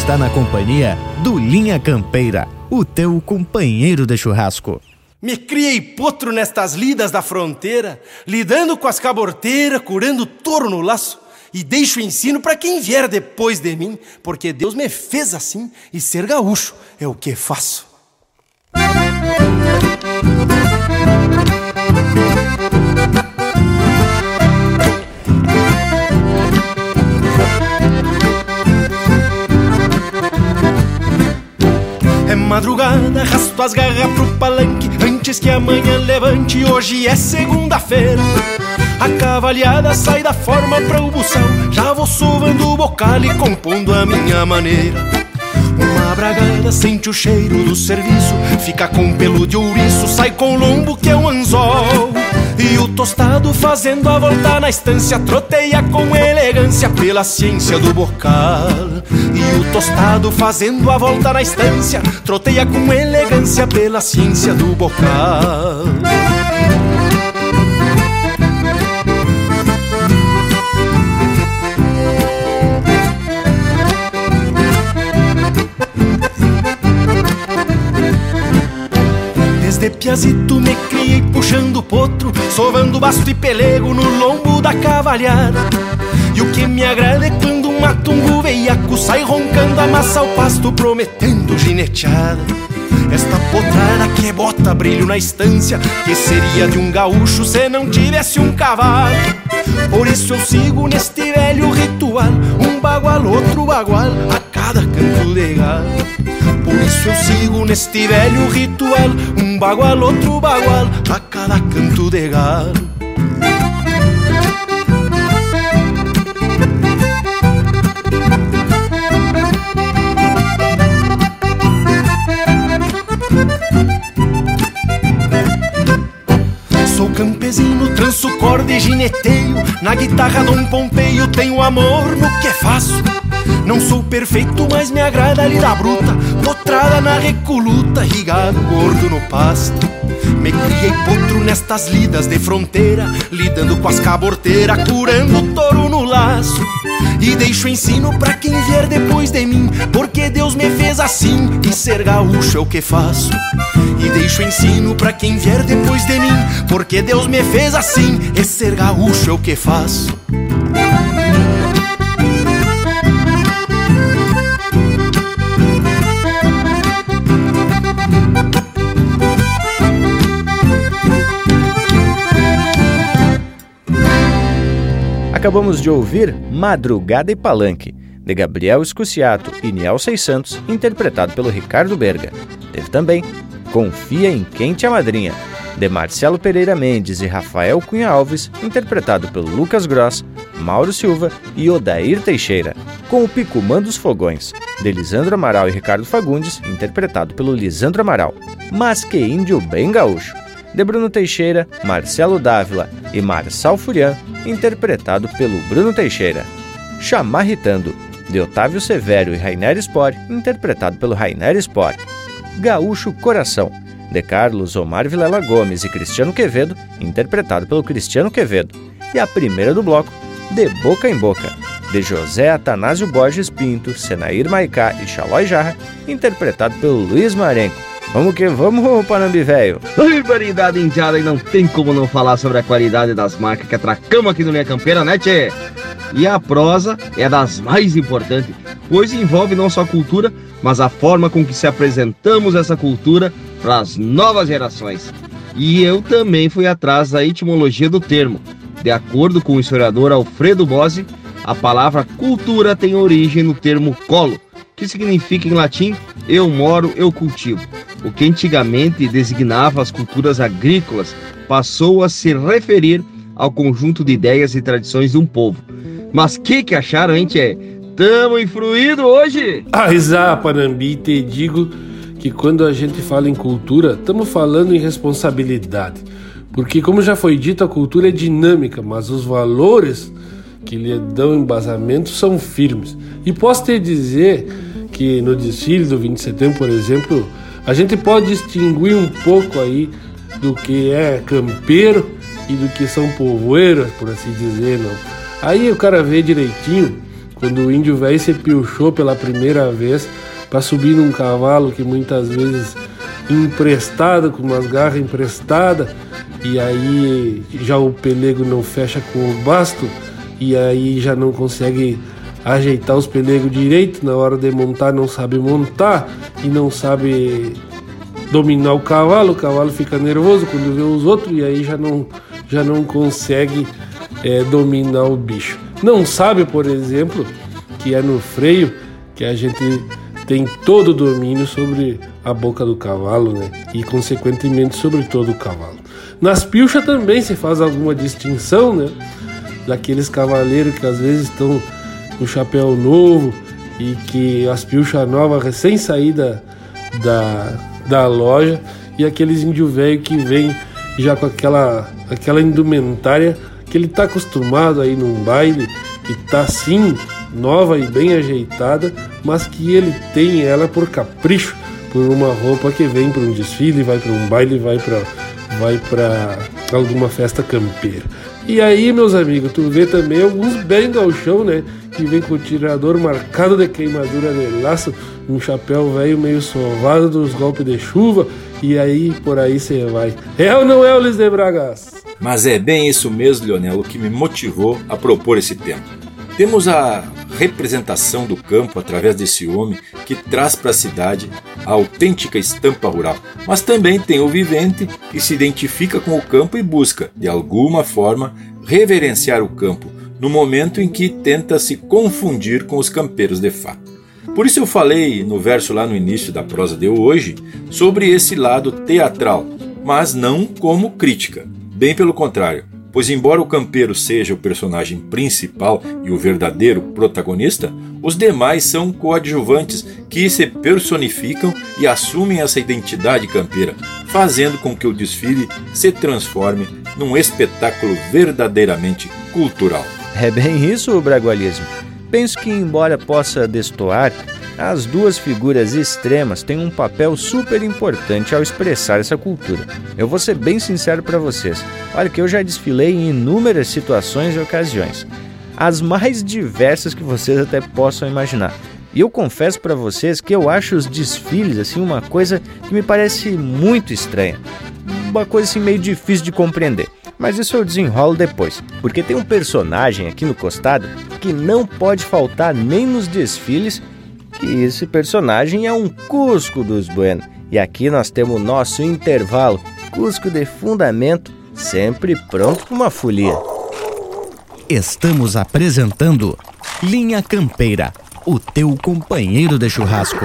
está na companhia do Linha Campeira, o teu companheiro de churrasco. Me criei potro nestas lidas da fronteira, lidando com as caborteiras, curando touro no laço. E deixo o ensino para quem vier depois de mim, porque Deus me fez assim e ser gaúcho é o que faço. É madrugada, arrasto as garras pro palanque Antes que amanhã levante, hoje é segunda-feira. A cavalhada sai da forma pra o buçal Já vou sovando o bocal e compondo a minha maneira. Uma bragada sente o cheiro do serviço Fica com pelo de ouriço, sai com lombo que é um anzol e o tostado fazendo a volta na estância Troteia com elegância pela ciência do bocal. E o tostado fazendo a volta na estância Troteia com elegância pela ciência do bocal Desde piazito me criei puxando potro Sovando basto e pelego no lombo da cavalhada. E o que me agrada é quando um matungo veiaco Sai roncando, amassa o pasto prometendo gineteada. Esta potrada que bota brilho na estância Que seria de um gaúcho se não tivesse um cavalo. Por isso eu sigo neste velho ritual Um bagual, outro bagual a cada canto de Por isso eu sigo neste velho ritual Um bagual, outro bagual a cada canto de galo campesino, tranço corda e gineteio. Na guitarra Dom Pompeio tenho amor no que faço. Não sou perfeito, mas me agrada a lida bruta. Potrada na recoluta, rigado, gordo no pasto. Me criei potro nestas lidas de fronteira, lidando com as caborteiras, curando o touro no laço. E deixo ensino pra quem vier depois de mim, porque Deus me fez assim, e ser gaúcho é o que faço. E deixo ensino pra quem vier depois de mim, porque Deus me fez assim, e ser gaúcho é o que faço. Acabamos de ouvir Madrugada e Palanque, de Gabriel Escuciato e Niel Seis Santos, interpretado pelo Ricardo Berga. Teve também Confia em Quem Te Amadrinha, de Marcelo Pereira Mendes e Rafael Cunha Alves, interpretado pelo Lucas Gross, Mauro Silva e Odair Teixeira, com o Picumã dos Fogões, de Lisandro Amaral e Ricardo Fagundes, interpretado pelo Lisandro Amaral. Mas que índio bem gaúcho! De Bruno Teixeira, Marcelo Dávila e Marçal Furian, interpretado pelo Bruno Teixeira. Chamarritando, de Otávio Severo e Rainer Spor, interpretado pelo Rainer Spor. Gaúcho Coração, de Carlos Omar Vilela Gomes e Cristiano Quevedo, interpretado pelo Cristiano Quevedo. E a primeira do bloco, De Boca em Boca, de José Atanásio Borges Pinto, Senair Maicá e Xalói Jarra, interpretado pelo Luiz Marenco Vamos que vamos, Panambi velho. Barbaridade indiada e não tem como não falar sobre a qualidade das marcas que atracamos aqui no Linha Campeira, né, tchê? E a prosa é das mais importantes, pois envolve não só a cultura, mas a forma com que se apresentamos essa cultura para as novas gerações. E eu também fui atrás da etimologia do termo. De acordo com o historiador Alfredo Bose, a palavra cultura tem origem no termo colo, que significa em latim eu moro, eu cultivo. O que antigamente designava as culturas agrícolas passou a se referir ao conjunto de ideias e tradições de um povo. Mas que que acharam, hein, tchê? Tamo influído hoje? Ah, Panambi, te digo que quando a gente fala em cultura, estamos falando em responsabilidade. Porque, como já foi dito, a cultura é dinâmica, mas os valores que lhe dão embasamento são firmes. E posso te dizer que no desfile do 20 de setembro, por exemplo, a gente pode distinguir um pouco aí do que é campeiro e do que são povoeiros, por assim dizer, não. Aí o cara vê direitinho quando o índio velho se piochou pela primeira vez para subir num cavalo que muitas vezes emprestado, com umas garras emprestadas, e aí já o pelego não fecha com o basto, e aí já não consegue ajeitar os pelegos direito, na hora de montar não sabe montar e não sabe dominar o cavalo, o cavalo fica nervoso quando vê os outros e aí já não, já não consegue é, dominar o bicho. Não sabe, por exemplo, que é no freio que a gente tem todo o domínio sobre a boca do cavalo, né? E consequentemente sobre todo o cavalo. Nas pilchas também se faz alguma distinção, né? Daqueles cavaleiros que às vezes estão o chapéu novo e que as pilchas novas recém saída da, da loja e aqueles índio velho que vem já com aquela, aquela indumentária que ele tá acostumado aí num baile que tá assim nova e bem ajeitada, mas que ele tem ela por capricho, por uma roupa que vem para um desfile, vai para um baile, vai para vai para alguma festa campeira. E aí, meus amigos, tu vê também alguns bem galchão, né? Que vem com o tirador marcado de queimadura de laço, um chapéu velho meio sovado dos golpes de chuva, e aí por aí você vai. É ou não é, Ulisses de Bragas? Mas é bem isso mesmo, Leonel, o que me motivou a propor esse tema. Temos a representação do campo através desse homem que traz para a cidade a autêntica estampa rural, mas também tem o vivente que se identifica com o campo e busca, de alguma forma, reverenciar o campo no momento em que tenta se confundir com os campeiros de fato. Por isso eu falei no verso lá no início da prosa de hoje sobre esse lado teatral, mas não como crítica. Bem pelo contrário, pois, embora o campeiro seja o personagem principal e o verdadeiro protagonista, os demais são coadjuvantes que se personificam e assumem essa identidade campeira, fazendo com que o desfile se transforme num espetáculo verdadeiramente cultural. É bem isso o bragualismo. Penso que, embora possa destoar, as duas figuras extremas têm um papel super importante ao expressar essa cultura. Eu vou ser bem sincero para vocês. Olha que eu já desfilei em inúmeras situações e ocasiões, as mais diversas que vocês até possam imaginar. E eu confesso para vocês que eu acho os desfiles assim uma coisa que me parece muito estranha, uma coisa assim meio difícil de compreender. Mas isso eu desenrolo depois, porque tem um personagem aqui no costado que não pode faltar nem nos desfiles e esse personagem é um Cusco dos Bueno. E aqui nós temos o nosso intervalo, Cusco de fundamento, sempre pronto para uma folia. Estamos apresentando Linha Campeira, o teu companheiro de churrasco.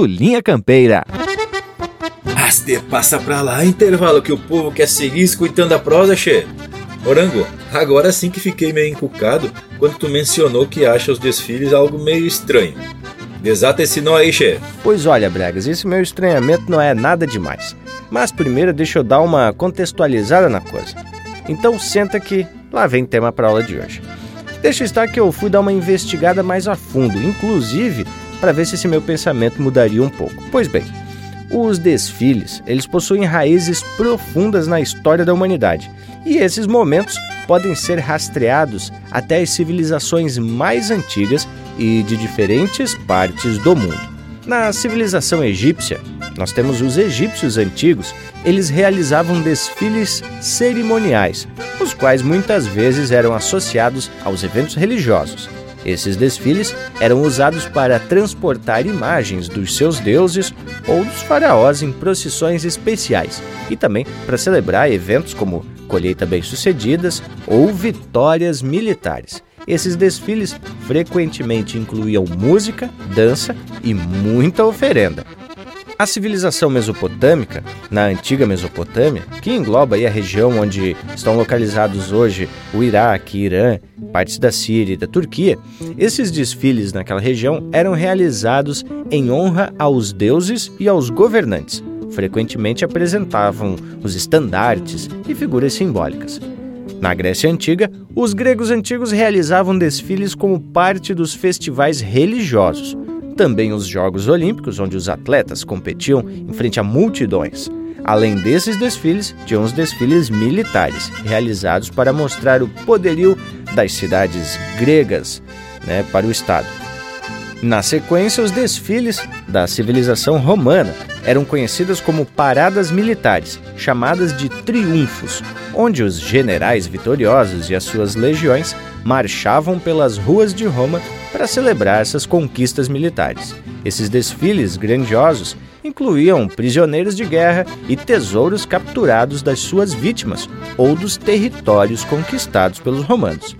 Linha Campeira. Aste passa pra lá, intervalo que o povo quer seguir escutando a prosa, che. Morango, agora sim que fiquei meio encucado quando tu mencionou que acha os desfiles algo meio estranho. Desata esse nó aí, che. Pois olha, Bregas, esse meu estranhamento não é nada demais. Mas primeiro deixa eu dar uma contextualizada na coisa. Então senta que lá vem tema para aula de hoje. Deixa estar que eu fui dar uma investigada mais a fundo, inclusive para ver se esse meu pensamento mudaria um pouco. Pois bem, os desfiles, eles possuem raízes profundas na história da humanidade, e esses momentos podem ser rastreados até as civilizações mais antigas e de diferentes partes do mundo. Na civilização egípcia, nós temos os egípcios antigos, eles realizavam desfiles cerimoniais, os quais muitas vezes eram associados aos eventos religiosos. Esses desfiles eram usados para transportar imagens dos seus deuses ou dos faraós em procissões especiais e também para celebrar eventos como colheita bem-sucedidas ou vitórias militares. Esses desfiles frequentemente incluíam música, dança e muita oferenda. A civilização mesopotâmica, na antiga Mesopotâmia, que engloba a região onde estão localizados hoje o Iraque, Irã, partes da Síria e da Turquia, esses desfiles naquela região eram realizados em honra aos deuses e aos governantes. Frequentemente apresentavam os estandartes e figuras simbólicas. Na Grécia Antiga, os gregos antigos realizavam desfiles como parte dos festivais religiosos, também os Jogos Olímpicos, onde os atletas competiam em frente a multidões. Além desses desfiles, tinham os desfiles militares, realizados para mostrar o poderio das cidades gregas né, para o Estado. Na sequência, os desfiles da civilização romana eram conhecidas como paradas militares, chamadas de triunfos, onde os generais vitoriosos e as suas legiões marchavam pelas ruas de Roma para celebrar essas conquistas militares. Esses desfiles grandiosos incluíam prisioneiros de guerra e tesouros capturados das suas vítimas ou dos territórios conquistados pelos romanos.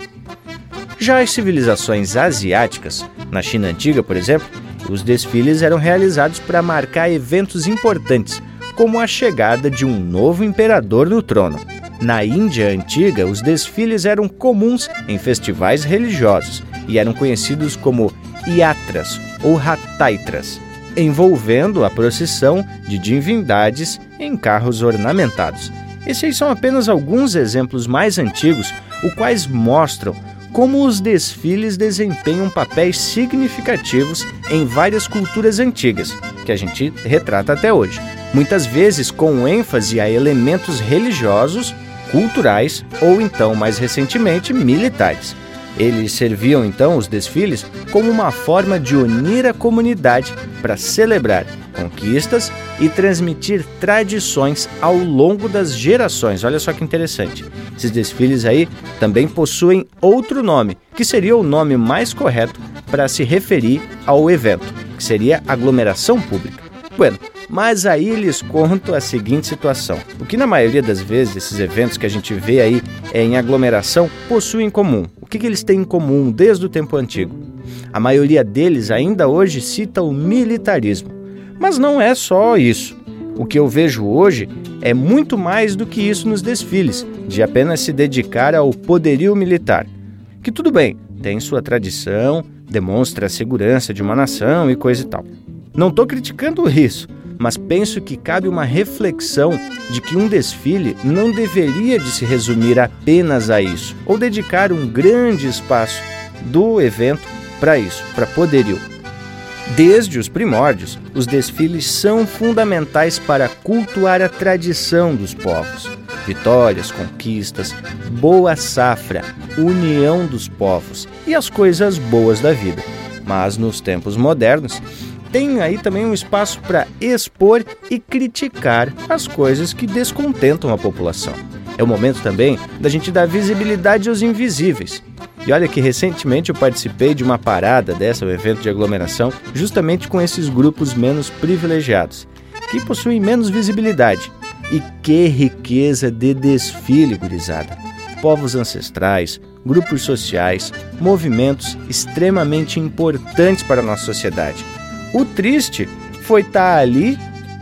Já as civilizações asiáticas, na China antiga, por exemplo, os desfiles eram realizados para marcar eventos importantes, como a chegada de um novo imperador no trono. Na Índia antiga, os desfiles eram comuns em festivais religiosos e eram conhecidos como yatras ou rataitras, envolvendo a procissão de divindades em carros ornamentados. Esses são apenas alguns exemplos mais antigos, os quais mostram como os desfiles desempenham papéis significativos em várias culturas antigas, que a gente retrata até hoje, muitas vezes com ênfase a elementos religiosos, culturais ou então, mais recentemente, militares. Eles serviam então os desfiles como uma forma de unir a comunidade para celebrar conquistas e transmitir tradições ao longo das gerações. Olha só que interessante. Esses desfiles aí também possuem outro nome, que seria o nome mais correto para se referir ao evento, que seria aglomeração pública. Bueno, mas aí lhes conto a seguinte situação: o que na maioria das vezes esses eventos que a gente vê aí em aglomeração possuem em comum. O que, que eles têm em comum desde o tempo antigo? A maioria deles ainda hoje cita o militarismo. Mas não é só isso. O que eu vejo hoje é muito mais do que isso nos desfiles, de apenas se dedicar ao poderio militar. Que tudo bem, tem sua tradição, demonstra a segurança de uma nação e coisa e tal. Não estou criticando isso, mas penso que cabe uma reflexão de que um desfile não deveria de se resumir apenas a isso, ou dedicar um grande espaço do evento para isso, para poderio. Desde os primórdios, os desfiles são fundamentais para cultuar a tradição dos povos. Vitórias, conquistas, boa safra, união dos povos e as coisas boas da vida. Mas nos tempos modernos, tem aí também um espaço para expor e criticar as coisas que descontentam a população. É o momento também da gente dar visibilidade aos invisíveis. E olha que recentemente eu participei de uma parada dessa, um evento de aglomeração, justamente com esses grupos menos privilegiados, que possuem menos visibilidade. E que riqueza de desfile, gurizada! Povos ancestrais, grupos sociais, movimentos extremamente importantes para a nossa sociedade o triste foi estar tá ali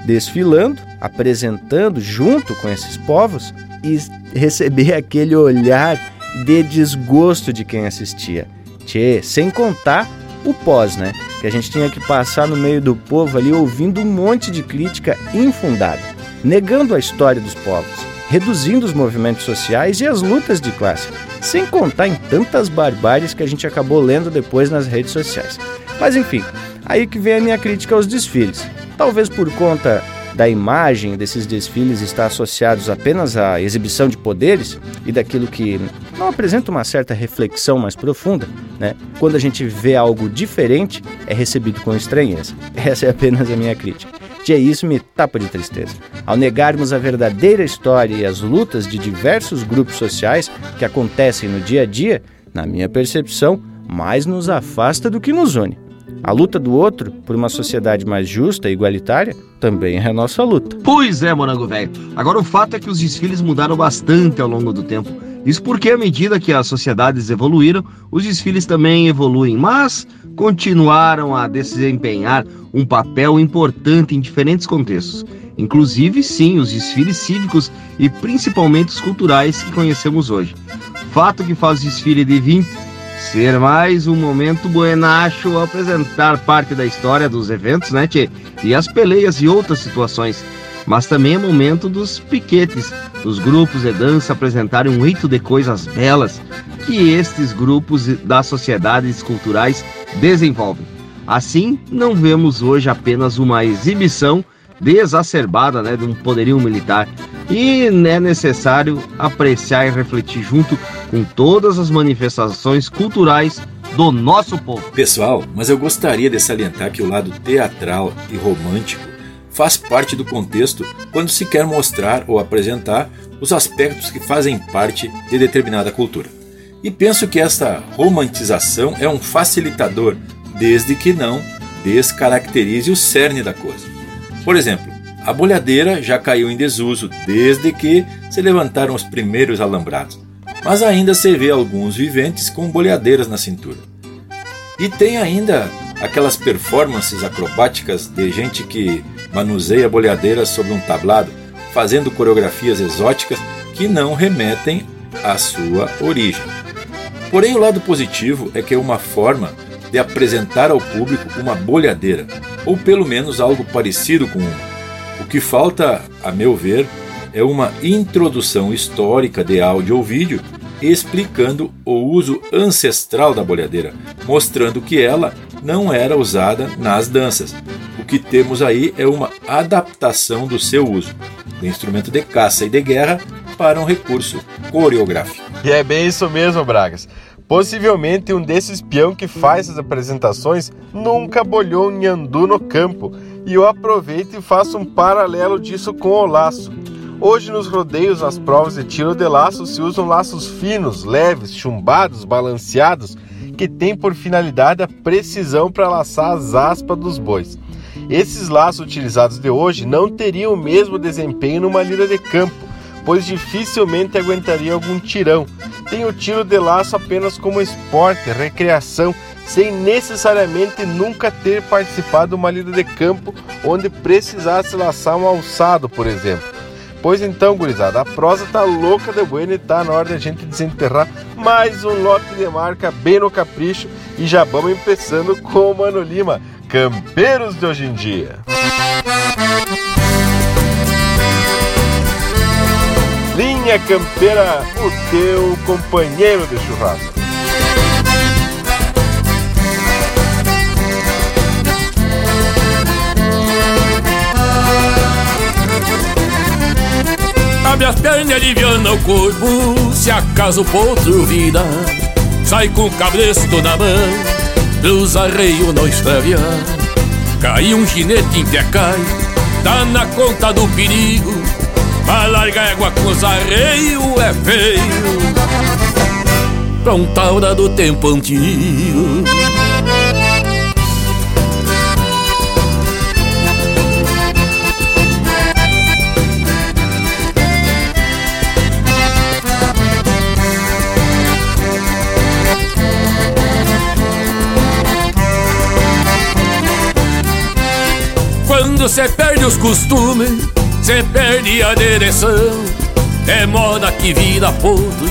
desfilando, apresentando junto com esses povos e receber aquele olhar de desgosto de quem assistia. Tchê, sem contar o pós, né? Que a gente tinha que passar no meio do povo ali ouvindo um monte de crítica infundada, negando a história dos povos, reduzindo os movimentos sociais e as lutas de classe, sem contar em tantas barbáries que a gente acabou lendo depois nas redes sociais. Mas enfim, Aí que vem a minha crítica aos desfiles. Talvez por conta da imagem desses desfiles estar associados apenas à exibição de poderes e daquilo que não apresenta uma certa reflexão mais profunda, né? Quando a gente vê algo diferente, é recebido com estranheza. Essa é apenas a minha crítica. E isso me tapa de tristeza. Ao negarmos a verdadeira história e as lutas de diversos grupos sociais que acontecem no dia a dia, na minha percepção, mais nos afasta do que nos une. A luta do outro por uma sociedade mais justa e igualitária também é a nossa luta. Pois é, morango velho. Agora o fato é que os desfiles mudaram bastante ao longo do tempo. Isso porque, à medida que as sociedades evoluíram, os desfiles também evoluem, mas continuaram a desempenhar um papel importante em diferentes contextos. Inclusive, sim, os desfiles cívicos e principalmente os culturais que conhecemos hoje. Fato que faz o desfile de 20 ser mais um momento buenacho apresentar parte da história dos eventos, né, tchê? E as peleias e outras situações. Mas também é momento dos piquetes, dos grupos de dança apresentarem um rito de coisas belas que estes grupos das sociedades culturais desenvolvem. Assim, não vemos hoje apenas uma exibição desacerbada né, de um poderio militar, e é necessário apreciar e refletir junto com todas as manifestações culturais do nosso povo. Pessoal, mas eu gostaria de salientar que o lado teatral e romântico faz parte do contexto quando se quer mostrar ou apresentar os aspectos que fazem parte de determinada cultura. E penso que esta romantização é um facilitador, desde que não descaracterize o cerne da coisa. Por exemplo, a bolhadeira já caiu em desuso desde que se levantaram os primeiros alambrados, mas ainda se vê alguns viventes com bolhadeiras na cintura. E tem ainda aquelas performances acrobáticas de gente que manuseia bolhadeiras sobre um tablado, fazendo coreografias exóticas que não remetem à sua origem. Porém, o lado positivo é que é uma forma de apresentar ao público uma bolhadeira, ou pelo menos algo parecido com uma o que falta, a meu ver, é uma introdução histórica de áudio ou vídeo explicando o uso ancestral da bolhadeira, mostrando que ela não era usada nas danças. O que temos aí é uma adaptação do seu uso, do instrumento de caça e de guerra para um recurso coreográfico. E é bem isso mesmo, Bragas. Possivelmente um desses peão que faz as apresentações nunca bolhou em andu no campo E eu aproveito e faço um paralelo disso com o laço. Hoje nos rodeios, nas provas de tiro de laço, se usam laços finos, leves, chumbados, balanceados, que têm por finalidade a precisão para laçar as aspas dos bois. Esses laços utilizados de hoje não teriam o mesmo desempenho numa lida de campo, pois dificilmente aguentaria algum tirão. Tem o tiro de laço apenas como esporte, recreação, sem necessariamente nunca ter participado de uma lida de campo onde precisasse laçar um alçado, por exemplo. Pois então, gurizada, a prosa tá louca de bueno e tá na hora de a gente desenterrar mais um lote de marca bem no capricho e já vamos começando com o Mano Lima, Campeiros de hoje em dia. Linha Campeira, o teu companheiro de churrasco. Abre as pernas aliviando o corpo Se acaso o potro vira Sai com o cabresto na mão Dos arreios não extraviar Cai um ginete em cai Tá na conta do perigo Largar égua com os arreios é feio. Pra um taura do tempo antigo. Quando cê perde os costumes, cê perde a direção. É moda que vira ponto,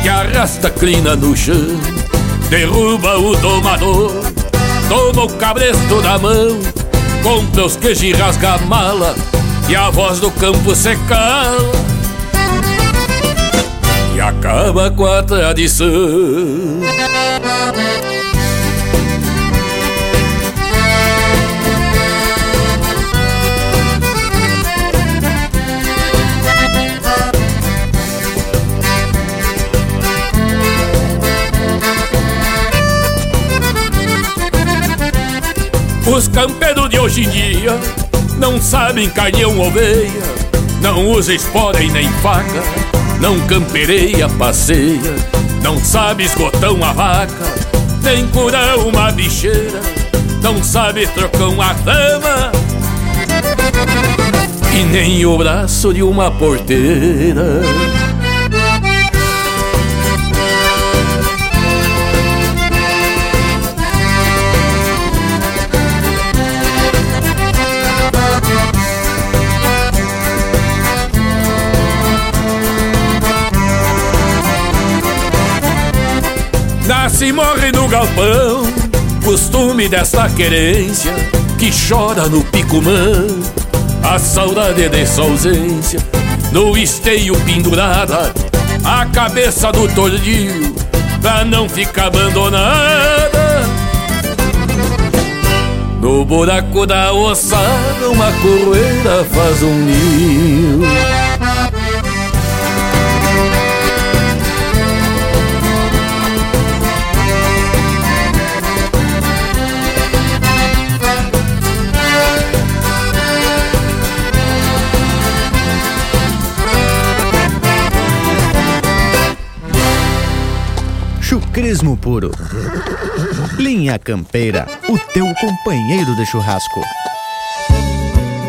que arrasta clina no chão. Derruba o domador, toma o cabresto da mão. Compra os queijos e rasga a mala, e a voz do campo se cala. E acaba com a tradição. Os campeiros de hoje em dia não sabem carneão oveia, não usa espora e nem faca, não campereia, passeia, não sabe esgotão a vaca, nem curar uma bicheira, não sabe trocar uma dama e nem o braço de uma porteira. Nasce e morre no galpão, costume desta querência que chora no picumã. A saudade dessa ausência, no esteio pendurada, a cabeça do tordilho, pra não ficar abandonada. No buraco da ossada, uma coroeira faz um ninho. Chucrismo puro. Linha Campeira, o teu companheiro de churrasco.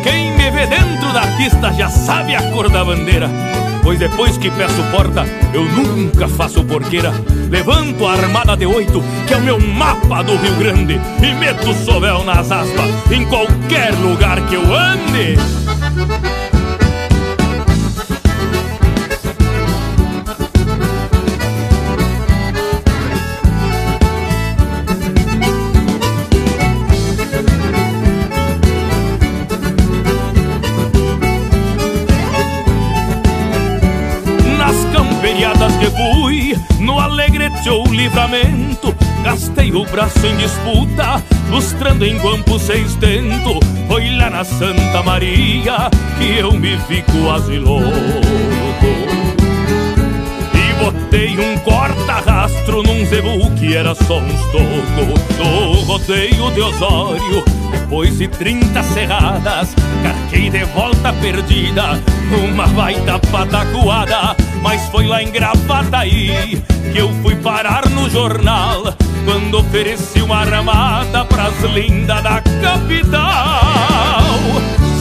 Quem me vê dentro da pista já sabe a cor da bandeira. Pois depois que peço porta, eu nunca faço porqueira. Levanto a armada de oito, que é o meu mapa do Rio Grande, e meto o sovel nas aspas, em qualquer lugar que eu ande. Alegrete ou livramento Gastei o braço em disputa, lustrando em guampo seis tento. Foi lá na Santa Maria que eu me fico asiloto E botei um corta-rastro num zebu que era só uns toco Do rodeio de Osório Depois de trinta serradas, carquei de volta perdida, uma baita patacoada. Mas foi lá em Gravataí que eu fui parar no jornal, quando ofereci uma armada pras lindas da capital.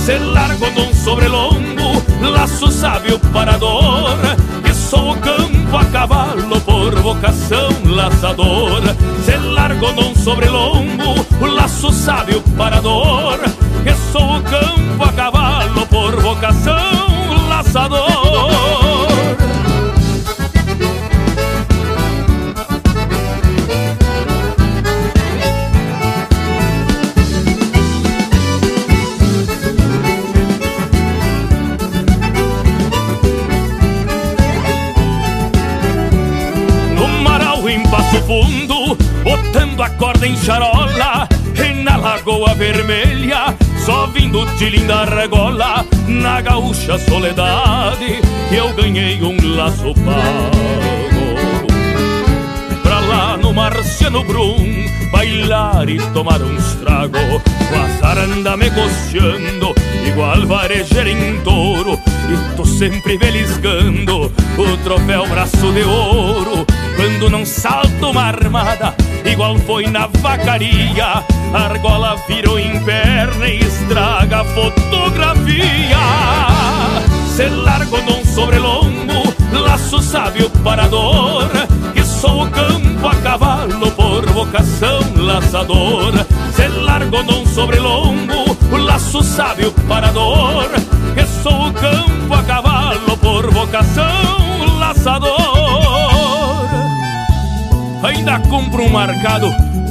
Se largo de um sobrelongo, laço sábio parador, que sou o campo a cavalo por vocação laçador. Se largo de um sobrelongo, laço sábio parador, que sou o campo a cavalo por vocação laçador. Em charola, e na lagoa vermelha, só vindo de linda regola, na gaúcha soledade, eu ganhei um laço pago. Pra lá no Marciano Brum, bailar e tomar um estrago, com a zaranda me costeando, igual varejeira em touro, e tô sempre beliscando o troféu braço de ouro quando não salta uma armada, igual foi na vacaria, a argola virou perna e estraga a fotografia. Se largo num sobrelongo, laço sábio parador, que sou o campo a cavalo por vocação laçador. Se largo num sobrelongo, laço sábio parador, que sou o campo a cavalo por vocação laçador ainda compro um marcado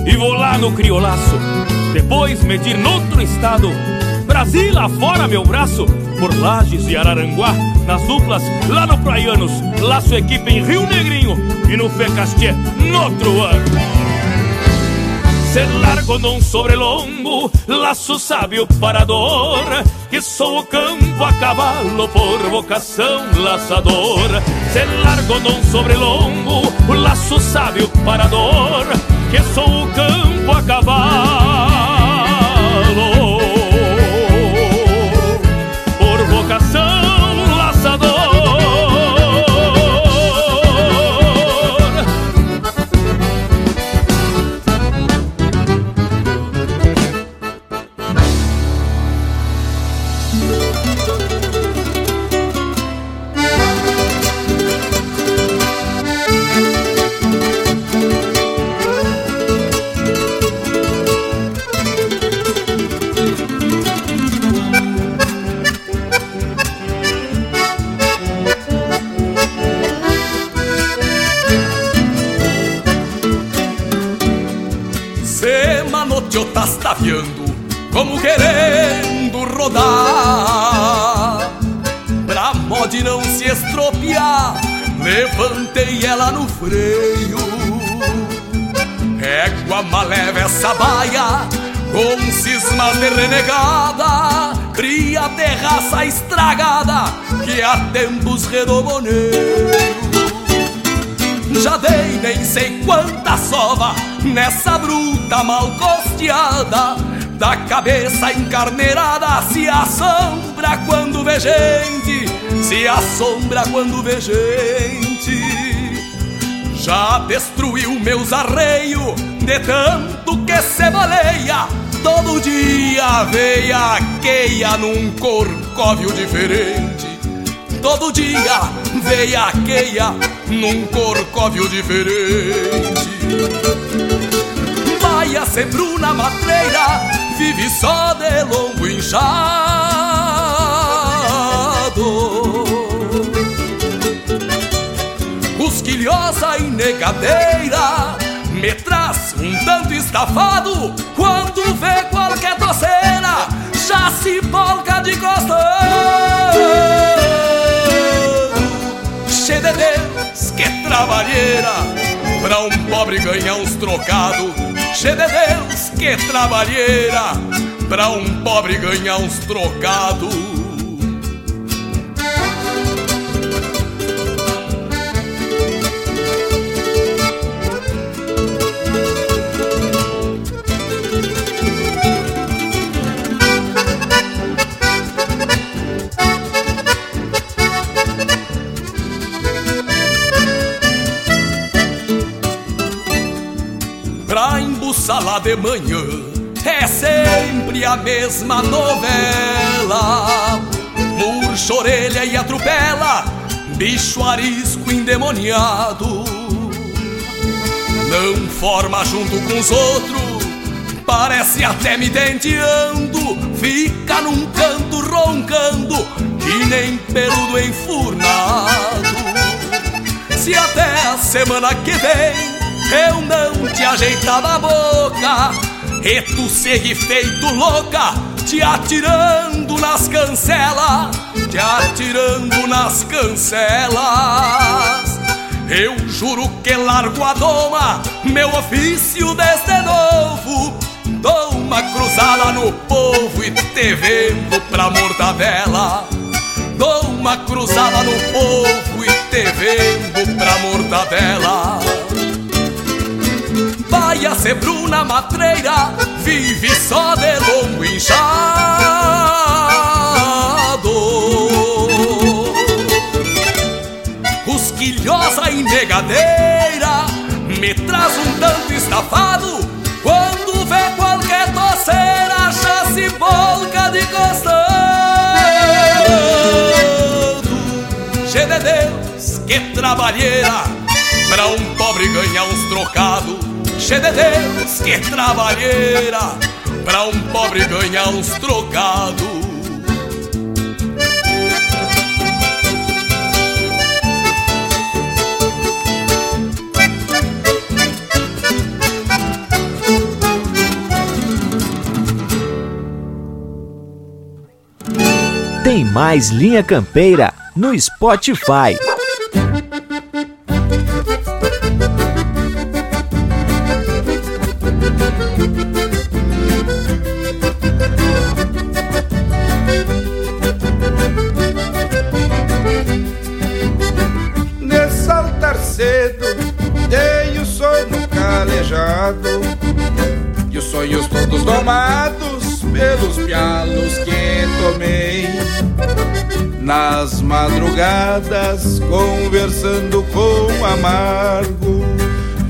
e vou lá no criolaço. Depois medir noutro estado, Brasil afora meu braço, por Lages e Araranguá, nas duplas lá no Praianos, laço equipe em Rio Negrinho e no Fecastié no outro ano. Se largo num sobrelongo, laço sábio parador, que sou o campo a cavalo por vocação laçador. Se largo num sobrelongo, laço sábio parador, que sou o campo a cavalo mal costeada. Da cabeça encarneirada se assombra quando vê gente, se assombra quando vê gente. Já destruiu meus arreios de tanto que se baleia. Todo dia veia queia num corcóvio diferente. Todo dia veia queia num corcóvio diferente. Vai a ser Bruna Matreira, vive só de longo inchado. Cusquilhosa e negadeira, me traz um tanto estafado. Quando vê qualquer toceira, já se polca de costão cheia de Deus, que trabalheira Pra um pobre ganhar uns trocados Cheia de Deus, que trabalheira Pra um pobre ganhar uns trocados de manhã é sempre a mesma novela. Murcha orelha e atropela, bicho arisco endemoniado. Não forma junto com os outros, parece até me denteando. Fica num canto roncando, que nem peludo enfurnado. Se até a semana que vem eu não te ajeitar na boca, e tu segue feito louca, te atirando nas cancelas, te atirando nas cancelas. Eu juro que largo a doma, meu ofício desde novo. Dou uma cruzada no povo e te vendo pra mortadela. Dou uma cruzada no povo e te vendo pra mortadela. Vai a ser Bruna Matreira, vive só de longo inchado. Cusquilhosa e negadeira, me traz um tanto estafado. Quando vê qualquer toceira, já se volca de costado. Che de Deus, que trabalheira, pra um pobre ganhar uns trocados. Che de Deus, que trabalheira, pra um pobre ganhar uns trocados. Tem mais Linha Campeira no Spotify. Nas madrugadas, conversando com amargo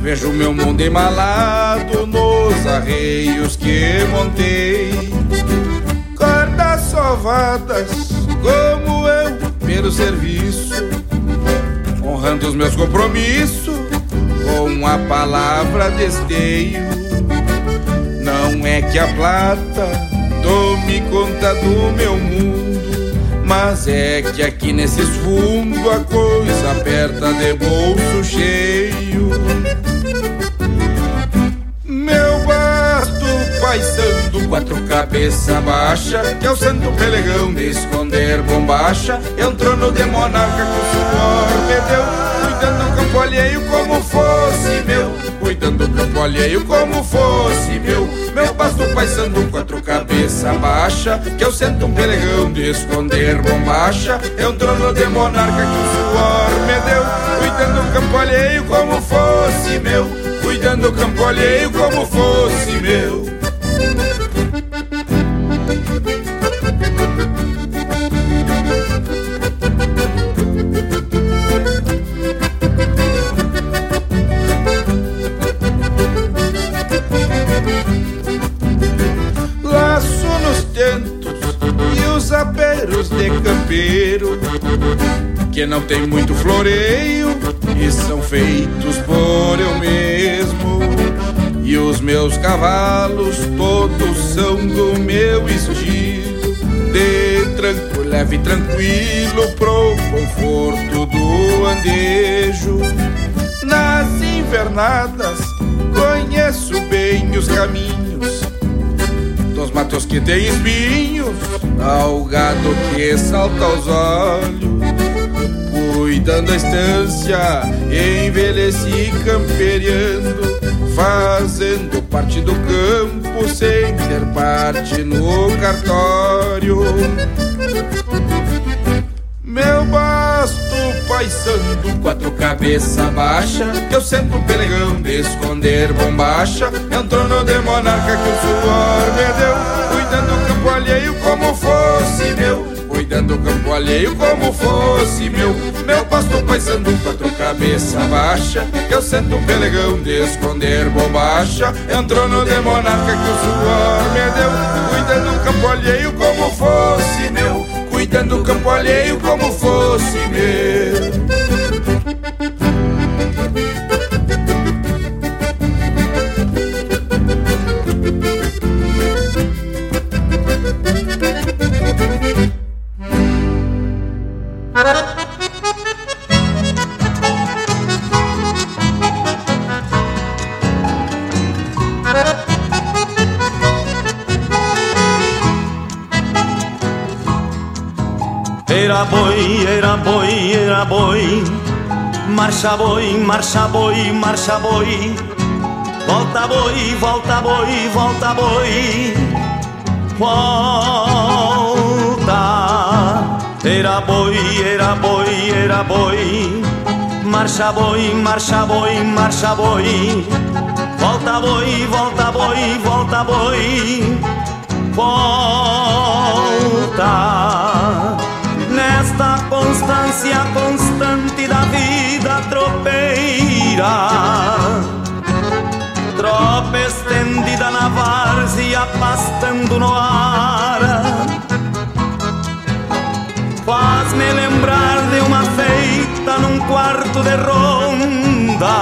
Vejo meu mundo embalado nos arreios que montei Cordas sovadas, como eu, pelo serviço honrando os meus compromissos com a palavra desteio. Não é que a plata tome conta do meu mundo, mas é que aqui nesses fundos a coisa aperta de bolso cheio. Meu basto paisando, quatro cabeça baixa, que é o santo pelegão de esconder bombacha. Entrou no de monarca com suor me deu, cuidando do campo alheio como fosse meu. Cuidando do campo alheio como fosse meu. Meu basto paisando, quatro cabeça baixa, que eu sento um pelegão de esconder bombacha. Entrou no de monarca que o suor me deu, cuidando do campo alheio como fosse meu. Cuidando do campo alheio como fosse meu. Aperos de campeiro Que não tem muito floreio e são feitos por eu mesmo. E os meus cavalos todos são do meu estilo De tranco, leve e tranquilo pro conforto do andejo. Nas invernadas conheço bem os caminhos matos que tem espinhos, ao gado que salta aos olhos, cuidando a estância, envelheci camperiando, fazendo parte do campo sem ter parte no cartório. Meu paisando, quatro cabeça baixa, eu sento um pelegão de esconder bombacha. Entrou no de monarca que o suor me deu, cuidando do campo alheio como fosse meu. Cuidando do campo alheio como fosse meu. Meu pasto paisando quatro cabeça baixa eu sento um pelegão de esconder bombacha Entrou no de monarca que o suor me deu Cuidando do campo alheio como fosse meu Cuidando do campo alheio como fosse meu boi, Marcha boi, marcha boi, marcha boi Volta boi, volta boi, volta boi. Volta. Era boi, era boi, era boi. Marcha boi, marcha boi, marcha boi Volta boi, volta boi, volta boi. Volta constância constante da vida tropeira. Tropa estendida na várzea pastando no ar. Faz-me lembrar de uma feita num quarto de ronda.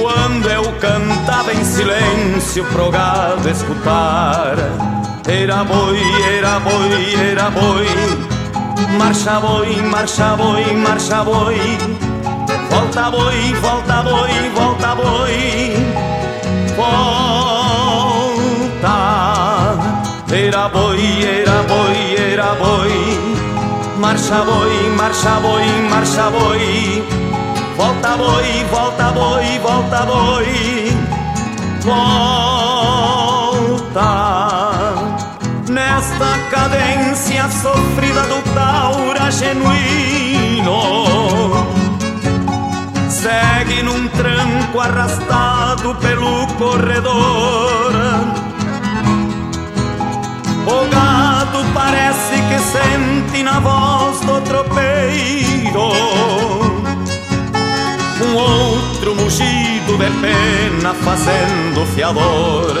Quando eu cantava em silêncio pro gado escutar. Era boi, era boi, era boi Marcha boi, marcha boi, marcha boi. Volta boi, volta boi, volta boi. Volta. Era boi, era boi, era boi. Marcha boi, marcha boi, marcha boi. Volta boi, volta boi, volta boi. Volta. Nesta cadência sofrida do taura genuíno Segue num tranco arrastado pelo corredor. O gado parece que sente na voz do tropeiro Um outro mugido de pena fazendo fiador.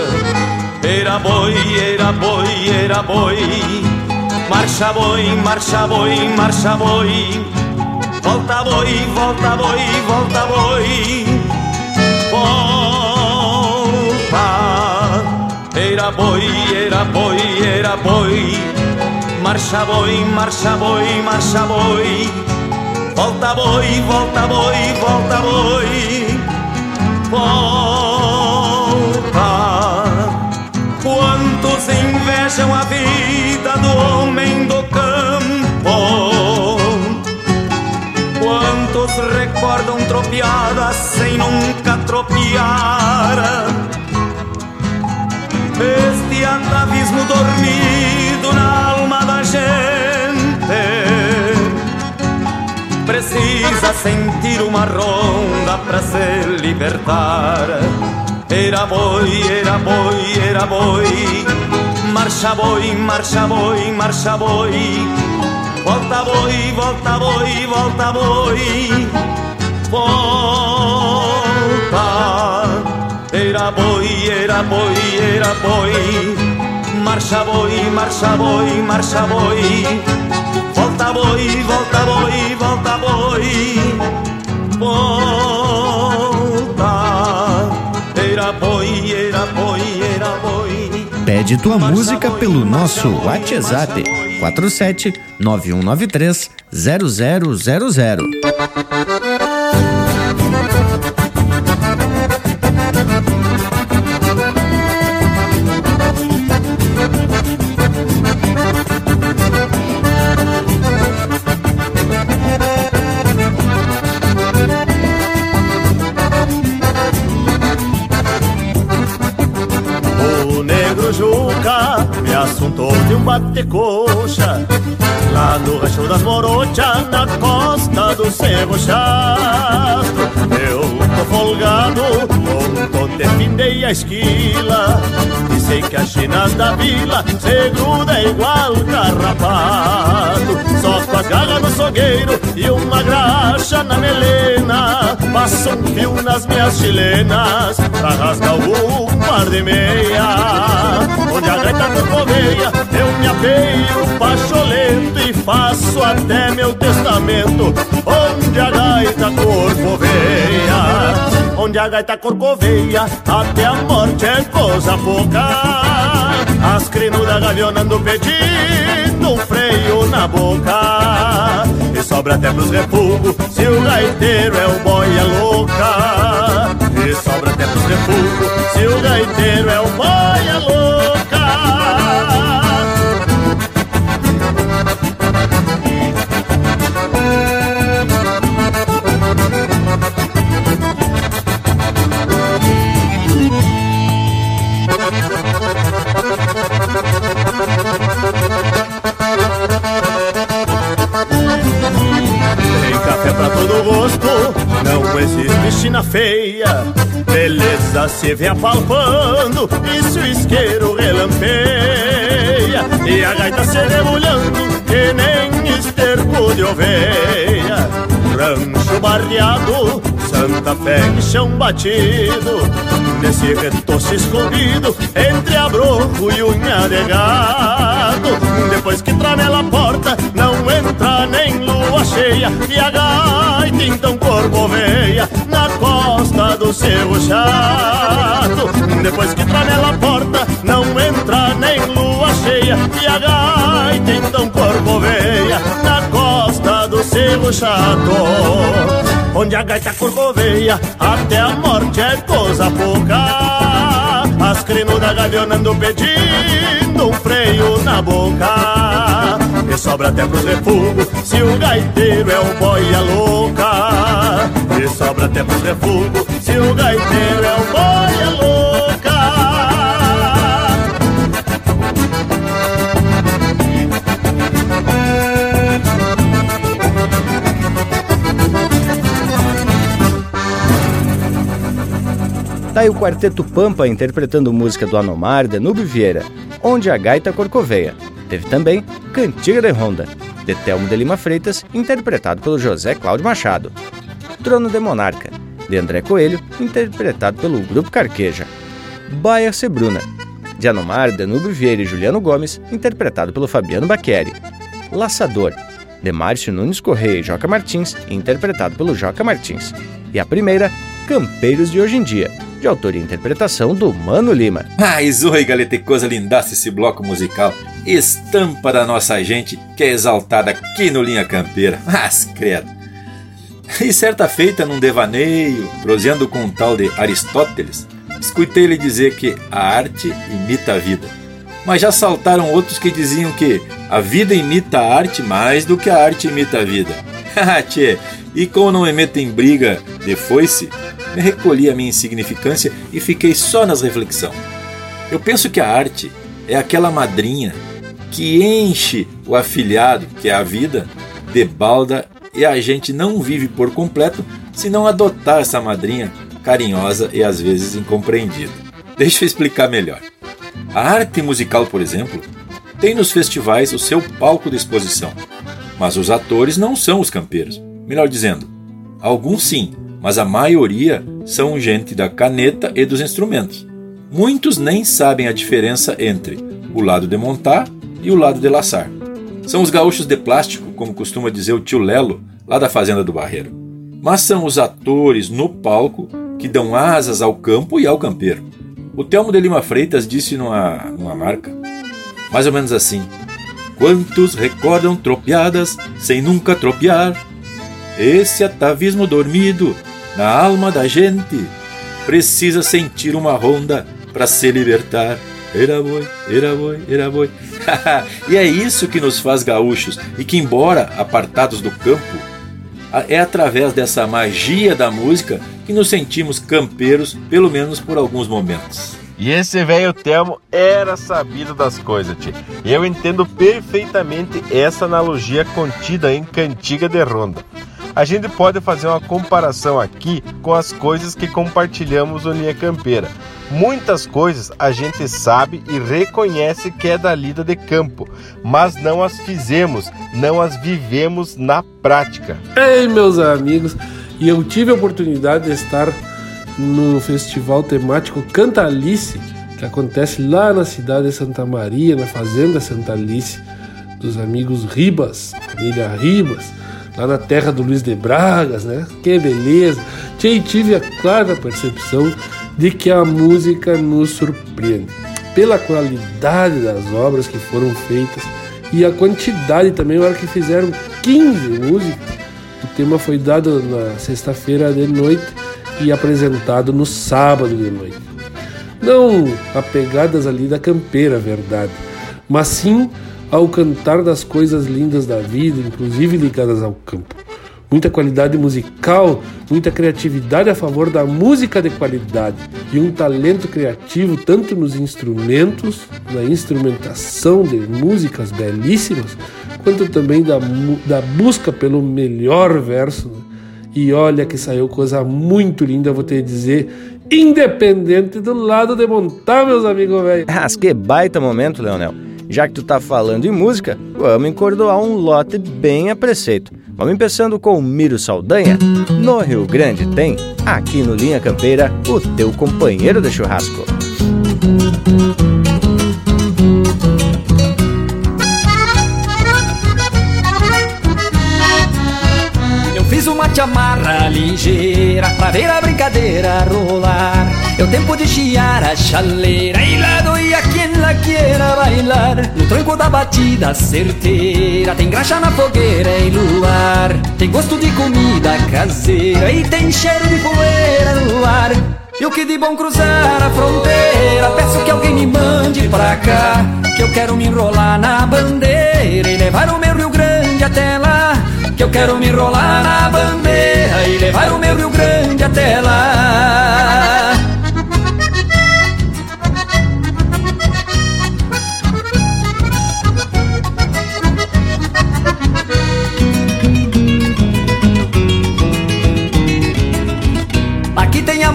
Era boi, era boi, era boi Marcha boi, marcha boi, marcha boi. Volta boi, volta boi, volta boi. Volta. Era boi, era boi, era boi. Marcha boi, marcha boi, marcha boi. Volta boi, volta boi, volta boi. Volta. Quantos invejam a vida tropiadas sem nunca tropiar. Este atavismo dormido na alma da gente Precisa sentir uma ronda pra se libertar. Era boi, era boi, era boi Marcha boi, marcha boi, marcha boi. Volta boi, volta boi, volta boi Volta. Era boi, era boi, era boi. Marcha boi, marcha boi, marcha boi. Volta boi, volta boi, volta boi. Volta. Era boi, era boi, era boi. Pede tua música pelo nosso WhatsApp 47 9193 0000. Eu tô folgado, ontem findei a esquila Sei que as chinas da vila se gruda igual carrapato. Só com as garras no sogueiro e uma graxa na melena. Passo um fio nas minhas chilenas pra rasgar um par de meia. Onde a gaita corcoveia, eu me apeio pacholento e faço até meu testamento. Onde a gaita corcoveia, onde a gaita corcoveia, até a morte é coisa pouca. As crinudas gavionando pedindo um freio na boca. E sobra até pros refugos se o gaiteiro é o boia louca. E sobra até pros refugos se o gaiteiro é o boia louca. Café pra todo gosto, não existe china feia. Beleza se vê apalpando, e se o isqueiro relampeia. E a gaita se debulhando, que nem esterco de oveia. Rancho barreado, Santa Fé e chão batido. Nesse retoço escondido, entre abroco e unha de gado. Depois que tramela a porta, não lua cheia. E a gaita então corcoveia na costa do seu chato. Depois que tramela a porta, não entra nem lua cheia. E a gaita então corcoveia na costa do seu chato. Onde a gaita corcoveia, até a morte é coisa pouca. As crinudas gavionando pedindo um freio na boca. Sobra até pros refugos, se o gaiteiro é o boia louca. E sobra até pros refugos, se o gaiteiro é o boia louca. Tá aí o Quarteto Pampa interpretando música do Anomar, Danube Vieira, Onde a Gaita Corcoveia. Teve também Cantiga de Ronda, de Telmo de Lima Freitas, interpretado pelo José Cláudio Machado. Trono de Monarca, de André Coelho, interpretado pelo Grupo Carqueja. Baia Sebruna, de Anomar, Danube Vieira e Juliano Gomes, interpretado pelo Fabiano Baqueri. Laçador, de Márcio Nunes Correia e Joca Martins, interpretado pelo Joca Martins. E a primeira, Campeiros de Hoje em Dia, de autoria e interpretação do Mano Lima. Mas oi, galera, que coisa lindaça esse bloco musical. Estampa da nossa gente que é exaltada aqui no Linha Campeira. Mas credo. E certa feita, num devaneio, proseando com um tal de Aristóteles, escutei ele dizer que a arte imita a vida. Mas já saltaram outros que diziam que a vida imita a arte mais do que a arte imita a vida. Tchê, e como não me meto em briga de foice, me recolhi a minha insignificância e fiquei só nas reflexão. Eu penso que a arte é aquela madrinha que enche o afilhado, que é a vida, de balda e a gente não vive por completo se não adotar essa madrinha carinhosa e às vezes incompreendida. Deixa eu explicar melhor. A arte musical, por exemplo, tem nos festivais o seu palco de exposição, mas os atores não são os campeiros. Melhor dizendo, alguns sim, mas a maioria são gente da caneta e dos instrumentos. Muitos nem sabem a diferença entre o lado de montar e o lado de laçar. São os gaúchos de plástico, como costuma dizer o tio Lelo, lá da Fazenda do Barreiro. Mas são os atores no palco que dão asas ao campo e ao campeiro. O Telmo de Lima Freitas disse numa, numa marca, mais ou menos assim: Quantos recordam tropiadas sem nunca tropear? Esse atavismo dormido na alma da gente precisa sentir uma ronda para se libertar. Era boi, era boi, era boi. e é isso que nos faz gaúchos e que, embora apartados do campo, é através dessa magia da música que nos sentimos campeiros, pelo menos por alguns momentos. E esse velho Telmo era sabido das coisas, tio. Eu entendo perfeitamente essa analogia contida em Cantiga de Ronda. A gente pode fazer uma comparação aqui com as coisas que compartilhamos no Linha Campeira. Muitas coisas a gente sabe e reconhece que é da lida de campo, mas não as fizemos, não as vivemos na prática. Ei, meus amigos, e eu tive a oportunidade de estar no festival temático Cantalice, que acontece lá na cidade de Santa Maria, na fazenda Santa Alice, dos amigos Ribas, família Ribas, lá na terra do Luiz de Bragas, né? Que beleza! E tive a clara percepção de que a música nos surpreende pela qualidade das obras que foram feitas e a quantidade também, hora que fizeram 15 músicas. O tema foi dado na sexta-feira de noite e apresentado no sábado de noite. Não apegadas ali da campeira, verdade, mas sim ao cantar das coisas lindas da vida, inclusive ligadas ao campo muita qualidade musical, muita criatividade a favor da música de qualidade e um talento criativo tanto nos instrumentos, na instrumentação de músicas belíssimas, quanto também da, da busca pelo melhor verso. Né? E olha que saiu coisa muito linda, vou te dizer, independente do lado de montar, meus amigos velho. Mas que baita momento, Leonel. Já que tu tá falando em música, vamos encordoar um lote bem a preceito. Vamos começando com o Miro Saldanha. No Rio Grande tem, aqui no Linha Campeira, o teu companheiro de churrasco. Uma chamarra ligeira pra ver a brincadeira rolar. É o tempo de chiar a chaleira e lá doía lá queira bailar. No tranco da batida certeira tem graxa na fogueira e luar. Tem gosto de comida caseira e tem cheiro de poeira no ar. E o que de bom cruzar a fronteira Peço que alguém me mande pra cá Que eu quero me enrolar na bandeira E levar o meu Rio Grande até lá Que eu quero me enrolar na bandeira E levar o meu Rio Grande até lá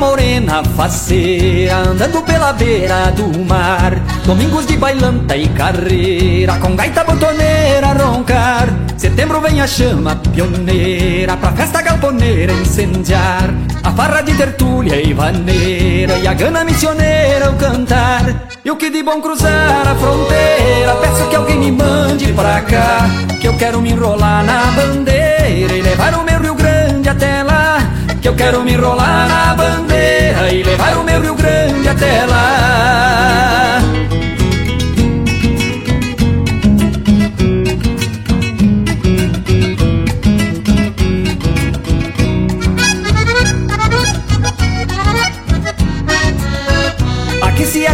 morena faceira Andando pela beira do mar. Domingos de bailanta e carreira Com gaita botoneira roncar. Setembro vem a chama pioneira Pra festa galponeira incendiar. A farra de tertúlia e vaneira E a gana missioneira ao cantar. E o que de bom cruzar a fronteira Peço que alguém me mande pra cá. Que eu quero me enrolar na bandeira E levar o meu Rio Grande até lá que eu quero me enrolar na bandeira e levar o meu Rio Grande até lá.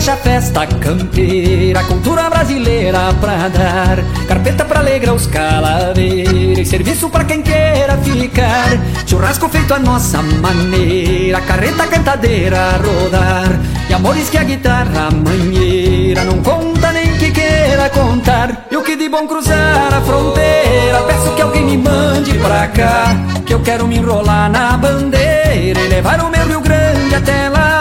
Acha festa campeira, cultura brasileira pra dar, carpeta pra alegrar os calaveiros, serviço pra quem queira ficar, churrasco feito a nossa maneira, carreta cantadeira a rodar, e amores que a guitarra manheira não conta nem que queira contar, e o que de bom cruzar a fronteira, peço que alguém me mande pra cá, que eu quero me enrolar na bandeira e levar o meu Rio Grande até lá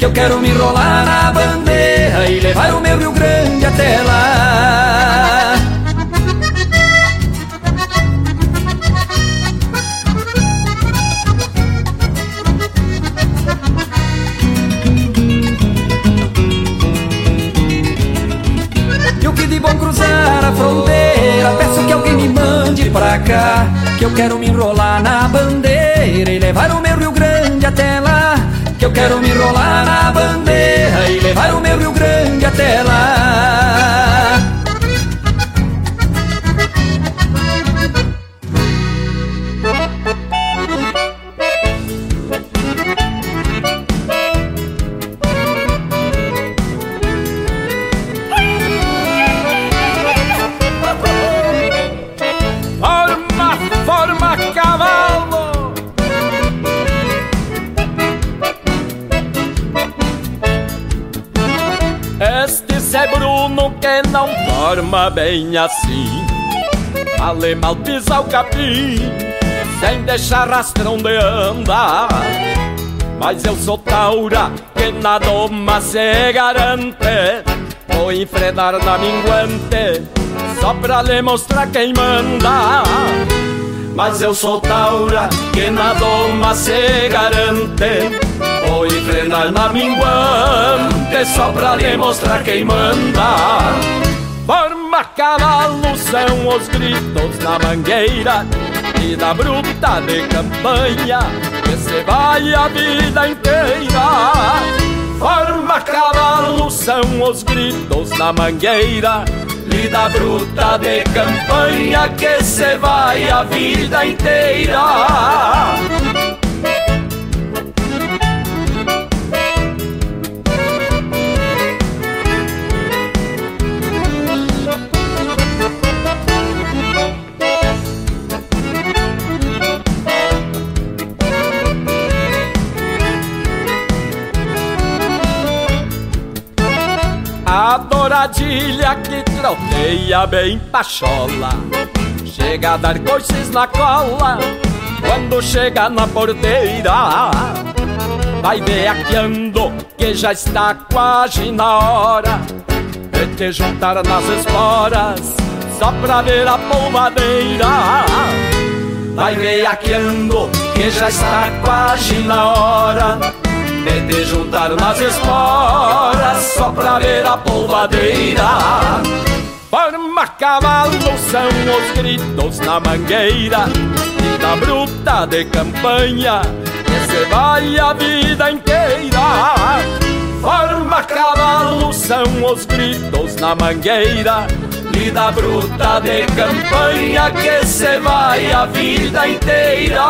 que eu quero me enrolar na bandeira e levar o meu Rio Grande até lá. E o que de bom cruzar a fronteira, peço que alguém me mande pra cá, que eu quero me enrolar na bandeira e levar o meu Rio Grande até lá eu quero me enrolar na bandeira e levar o meu Rio Grande até lá. Não forma bem assim. Vale mal pisar o capim Sem deixar rastrão de andar Mas eu sou taura que na doma se garante. Vou enfrentar na minguante Só pra lhe mostrar quem manda. Mas eu sou taura que na doma se garante Vou enfrentar na minguante Só pra lhe mostrar quem manda. Forma cavalo são os gritos na mangueira E da bruta de campanha Que se vai a vida inteira. Forma cavalo são os gritos na mangueira Lida bruta de campanha que se vai a vida inteira A douradilha que troteia bem pachola. Chega a dar coices na cola Quando chega na porteira Vai veaqueando que já está quase na hora De te juntar nas esporas Só pra ver a polvadeira Vai veaqueando que já está quase na hora de te juntar nas esporas só pra ver a polvadeira. Forma cavalo são os gritos na mangueira e da bruta de campanha que se vai a vida inteira. Forma cavalo são os gritos na mangueira e da bruta de campanha que se vai a vida inteira.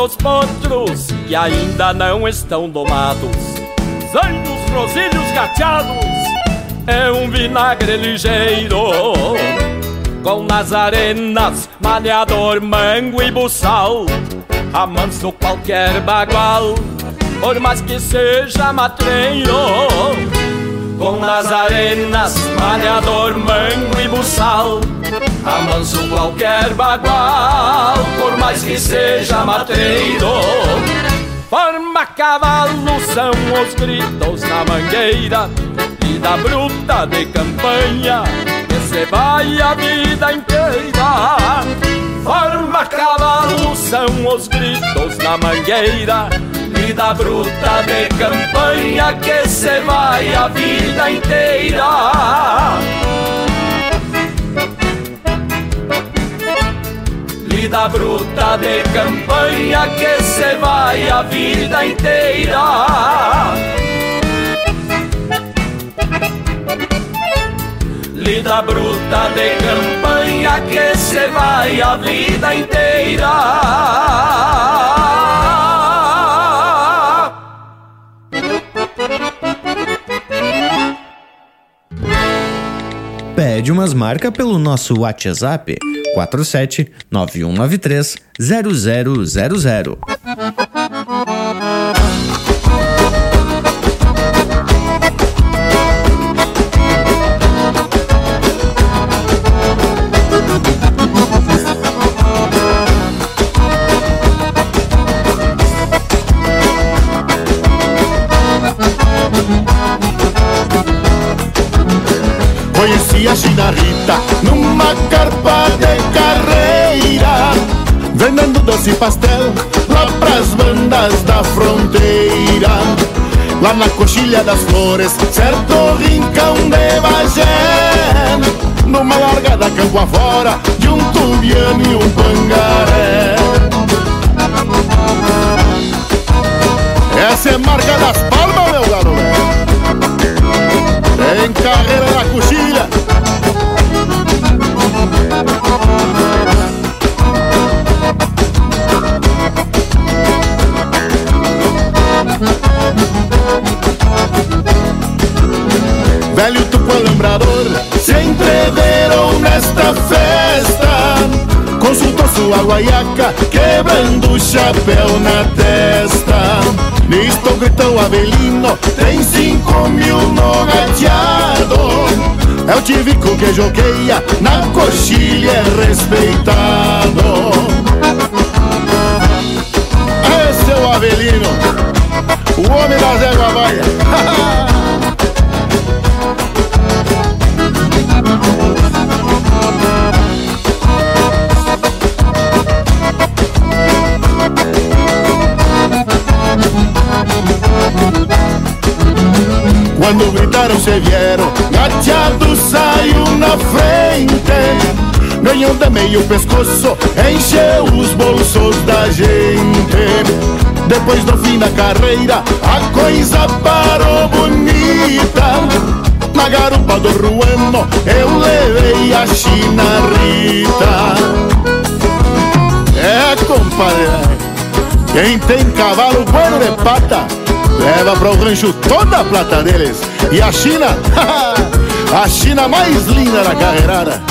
Tantos potros que ainda não estão domados. São dos rosilhos gateados É um vinagre ligeiro Com nas arenas, maneador, mango e buçal. Amanso qualquer bagual Por mais que seja matreiro Com nas arenas, maneador, mango e buçal. Amanso qualquer bagual, por mais que seja matreiro. Forma cavalo são os gritos na mangueira E da bruta de campanha se vai a vida inteira. Forma cavalo são os gritos na mangueira. E da bruta de campanha que se vai a vida inteira. Lida bruta de campanha que se vai a vida inteira. Lida bruta de campanha que se vai a vida inteira. Pede umas marcas pelo nosso WhatsApp 47 9193 0000. Doce pastel? Lá pras bandas da fronteira. Lá na coxilha das flores, certo rincão de Bagé. Numa largada campo afora, de um tubiano e um pangaré. Essa é marca das palmas, meu garoto. Tem carreira na coxilha velho tuco alambrador se entreveram nesta festa. Consultou sua guaiaca, quebrando o chapéu na testa. Nisto gritou Avelino, tem cinco mil no gateado. É o tivico que joqueia, na coxilha é respeitado. Esse é o Avelino, o homem da Zé Baia. Quando gritaram se vieram, gateado saiu na frente. Ganhou de meio pescoço, encheu os bolsos da gente. Depois do fim da carreira, a coisa parou bonita. Na garupa do Ruano, eu levei a China Rita. É, compadre, quem tem cavalo bueno de pata Leva para o rancho toda a plata deles. E a China, a China mais linda da carreirada.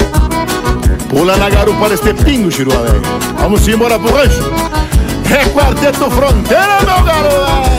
Pula na garupa deste pingo, Chirua, velho. Vamos embora pro rancho. É quarteto fronteira, meu garoto.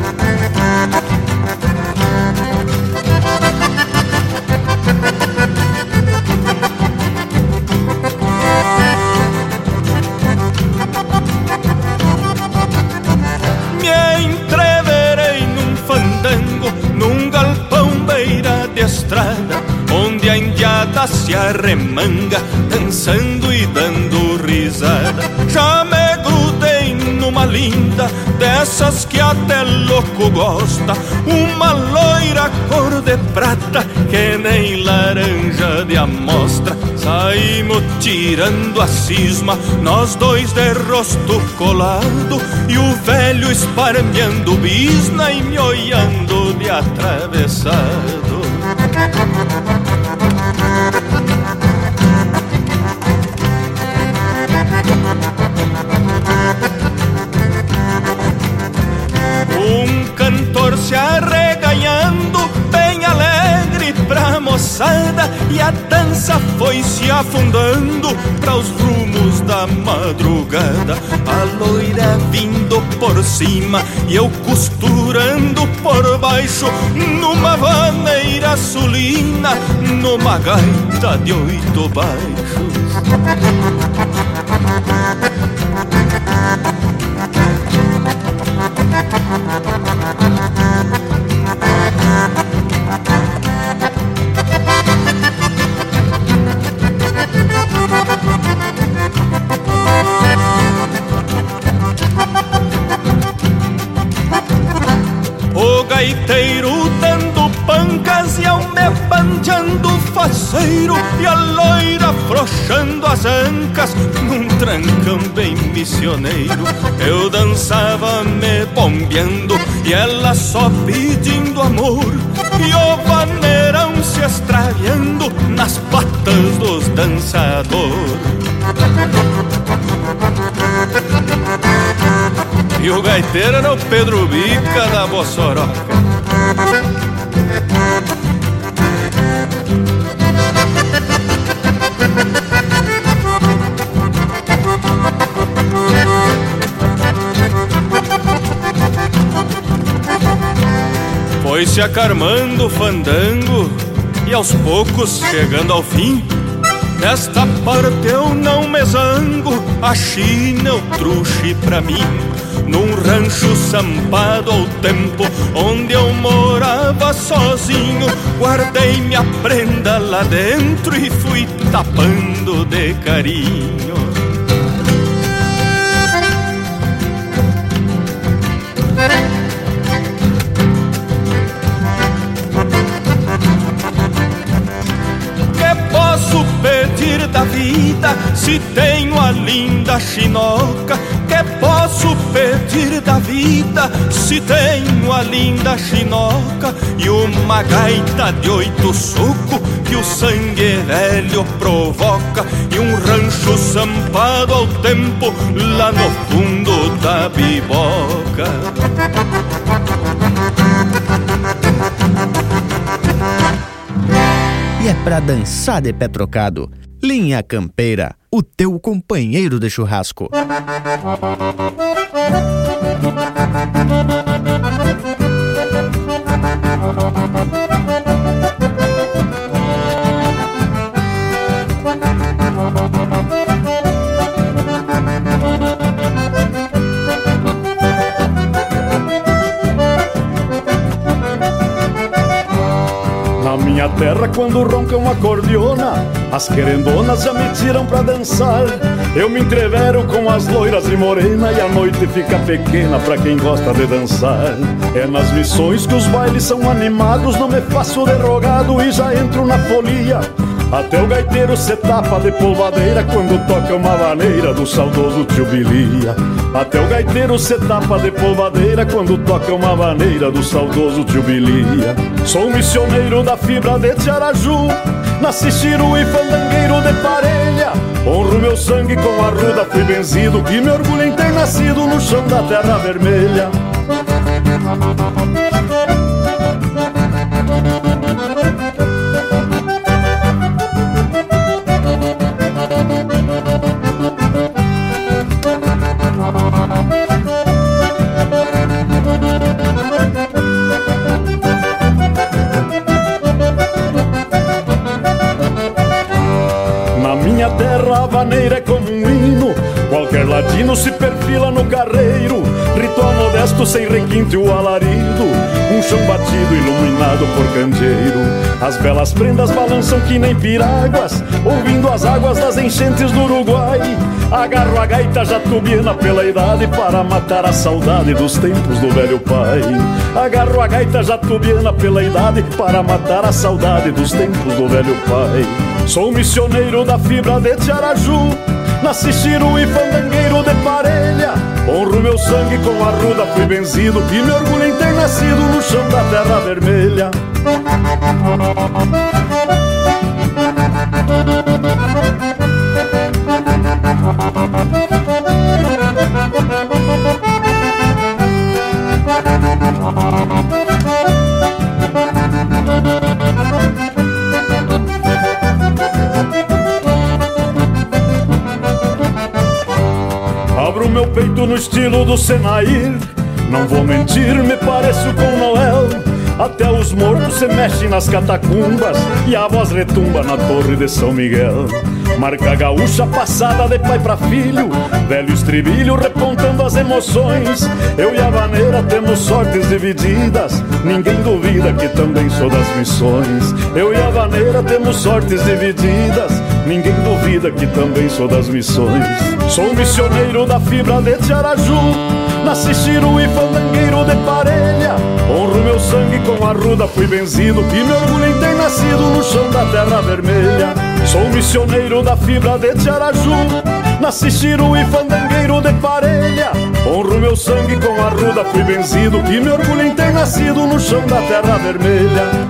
Arremanga, dançando e dando risada. Já me grudei numa linda, dessas que até louco gosta. Uma loira cor de prata, que nem laranja de amostra. Saímos tirando a cisma, nós dois de rosto colado. E o velho esparmeando bisna e me olhando de atravessado. Afundando para os rumos da madrugada. A loira vindo por cima e eu costurando por baixo, numa vaneira sulina, numa gaita de oito baixos. Faceiro E a loira afrouxando as ancas num trancão bem missioneiro. Eu dançava me bombeando e ela só pedindo amor. E o vaneirão se extraviando nas patas dos dançadores. E o gaiteiro era o Pedro Bica da Bossoroca. Foi se acarmando o fandango e aos poucos chegando ao fim. Nesta parte eu não me zango, a China o truxe pra mim. Num rancho sampado ao tempo, onde eu morava sozinho, guardei minha prenda lá dentro e tapando de carinho. Que posso pedir da vida se tenho a linda chinoca? Que posso pedir da vida se tenho a linda chinoca e uma gaita de oito suco? Que o sangue velho provoca e um rancho sampado ao tempo lá no fundo da biboca. E é pra dançar de pé trocado. Linha Campeira, o teu companheiro de churrasco. Terra, quando ronca uma cordiona, as querendonas já me tiram pra dançar. Eu me entrevero com as loiras e morena, e a noite fica pequena pra quem gosta de dançar. É nas missões que os bailes são animados, não me faço derrogado e já entro na folia. Até o gaiteiro se tapa de polvadeira quando toca uma maneira do saudoso tio Bilia. Até o gaiteiro se tapa de polvadeira quando toca uma maneira do saudoso tio Bilia. Sou missioneiro da fibra de Tiaraju, nasci chiru e fandangueiro de parelha. Honro meu sangue com a ruda, fui benzido e me orgulho em ter nascido no chão da terra vermelha. Minha terra vaneira é como um hino. Qualquer ladino se perfila no carreiro. Ritual modesto sem requinte o alarido. Um chão batido iluminado por candeeiro. As belas prendas balançam que nem piráguas Ouvindo as águas das enchentes do Uruguai. Agarro a gaita jatubiana pela idade Para matar a saudade dos tempos do velho pai. Agarro a gaita jatubiana pela idade Para matar a saudade dos tempos do velho pai Sou missioneiro da fibra de Tiaraju. Nasci chiru e fandangueiro de parelha. Honro meu sangue com a ruda, fui benzido E me orgulho em ter nascido no chão da terra vermelha. Abro no estilo do Senair Não vou mentir, me pareço com Noel. Até os mortos se mexem nas catacumbas E a voz retumba na torre de São Miguel. Marca gaúcha passada de pai pra filho Velho estribilho repontando as emoções. Eu e a vaneira temos sortes divididas Ninguém duvida que também sou das missões. Eu e a vaneira temos sortes divididas Ninguém duvida que também sou das missões. Sou missioneiro da fibra de Tiaraju. Nasci chiru e fandangueiro de parelha. Honro meu sangue com a ruda, fui benzido E me orgulho em ter nascido no chão da terra vermelha. Sou missioneiro da fibra de Tiaraju. Nasci chiru e fandangueiro de parelha. Honro meu sangue com a ruda, fui benzido E me orgulho em ter nascido no chão da terra vermelha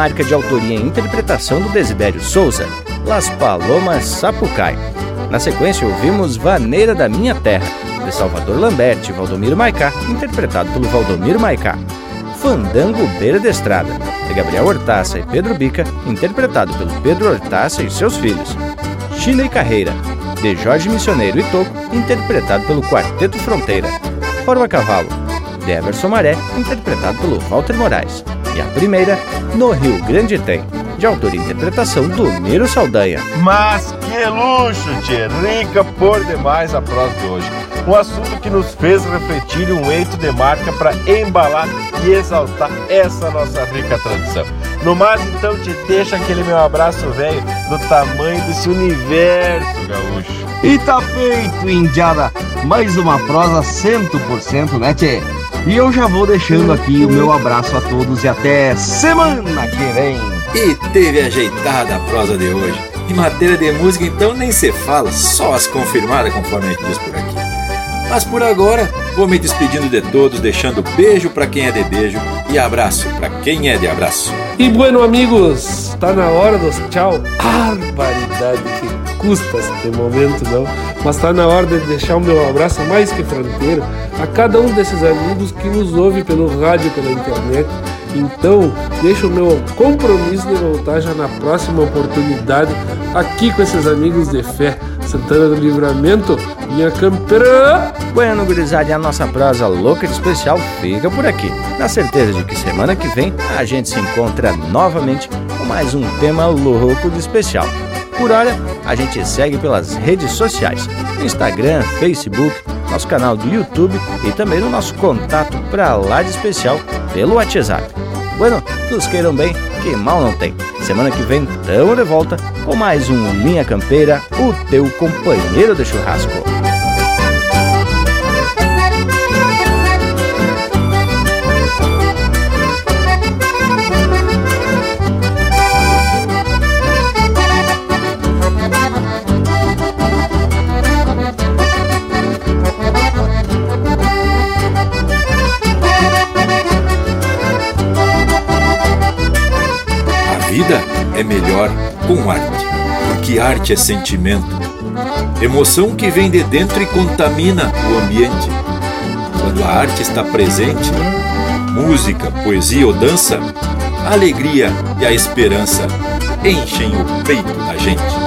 Marca de autoria e interpretação do Desidério Souza, Las Palomas Sapucai. Na sequência ouvimos Vaneira da Minha Terra, de Salvador Lambert e Valdomiro Maicá, interpretado pelo Valdomiro Maicá. Fandango Beira de Estrada, de Gabriel Hortaça e Pedro Bica, interpretado pelo Pedro Hortaça e seus filhos. China e Carreira, de Jorge Missioneiro e Toco, interpretado pelo Quarteto Fronteira. Forma Cavalo, de Everson Maré, interpretado pelo Walter Moraes. E a primeira, No Rio Grande Tem, de autoria e interpretação do Miro Saldanha. Mas que luxo, tchê! Rica por demais a prosa de hoje. Um assunto que nos fez refletir um eito de marca para embalar e exaltar essa nossa rica tradição. No mais, então, te deixa aquele meu abraço velho do tamanho desse universo gaúcho. E tá feito, Indiada! Mais uma prosa 100%, né, Tchê? E eu já vou deixando aqui o meu abraço a todos e até semana que vem. E teve ajeitada a prosa de hoje. Em matéria de música, então, nem se fala, só as confirmadas conforme a gente diz por aqui. Mas por agora, vou me despedindo de todos, deixando beijo para quem é de beijo e abraço para quem é de abraço. E bueno, amigos, tá na hora dos tchau. Barbaridade que custa este momento, não? Mas tá na hora de deixar o meu abraço mais que fronteiro a cada um desses amigos que nos ouve pelo rádio pela internet. Então, deixo o meu compromisso de voltar já na próxima oportunidade aqui com esses amigos de fé. Santana do Livramento, minha campeira. Bueno, gurizada, a nossa prosa louca de especial fica por aqui. Na certeza de que semana que vem a gente se encontra novamente com mais um tema louco de especial. Por hora, a gente segue pelas redes sociais, Instagram, Facebook, nosso canal do YouTube e também no nosso contato pra lá de especial pelo WhatsApp. Bueno, todos queiram bem, que mal não tem. Semana que vem tamo de volta com mais um Linha Campeira, o teu companheiro de churrasco. Melhor com arte, porque arte é sentimento, emoção que vem de dentro e contamina o ambiente. Quando a arte está presente, música, poesia ou dança, a alegria e a esperança enchem o peito da gente.